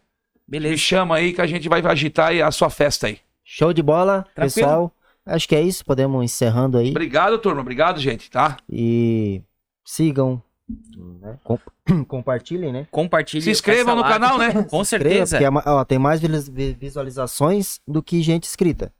me Beleza. chama aí que a gente vai agitar aí a sua festa aí. Show de bola, Tranquilo. pessoal. Acho que é isso. Podemos encerrando aí. Obrigado, turma. Obrigado, gente, tá? E sigam. né? Com- Compartilhem, né? Compartilhe. Se inscrevam no canal, né? Com Inscreva, certeza. porque é ó, tem mais vis- vi- visualizações do que gente inscrita.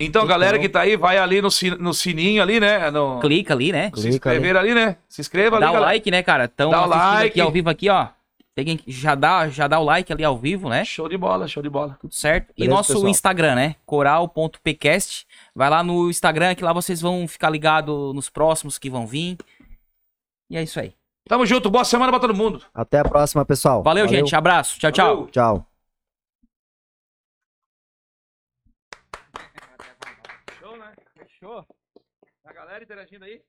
Então, galera que tá aí, vai ali no, no sininho ali, né? No, Clica ali, né? se Clica ali. inscrever ali. né? Se inscreva ali, Dá o galera. like, né, cara? Então, Dá o like. aqui ao vivo aqui, ó. Tem que já dá, já dá o like ali ao vivo, né? Show de bola, show de bola. Tudo certo. E Beleza, nosso pessoal? Instagram, né? coral.pcast. Vai lá no Instagram que lá vocês vão ficar ligados nos próximos que vão vir. E é isso aí. Tamo junto, boa semana pra todo mundo. Até a próxima, pessoal. Valeu, gente. Abraço. Tchau, tchau. Valeu. Tchau. Show, né? Fechou. A galera interagindo aí.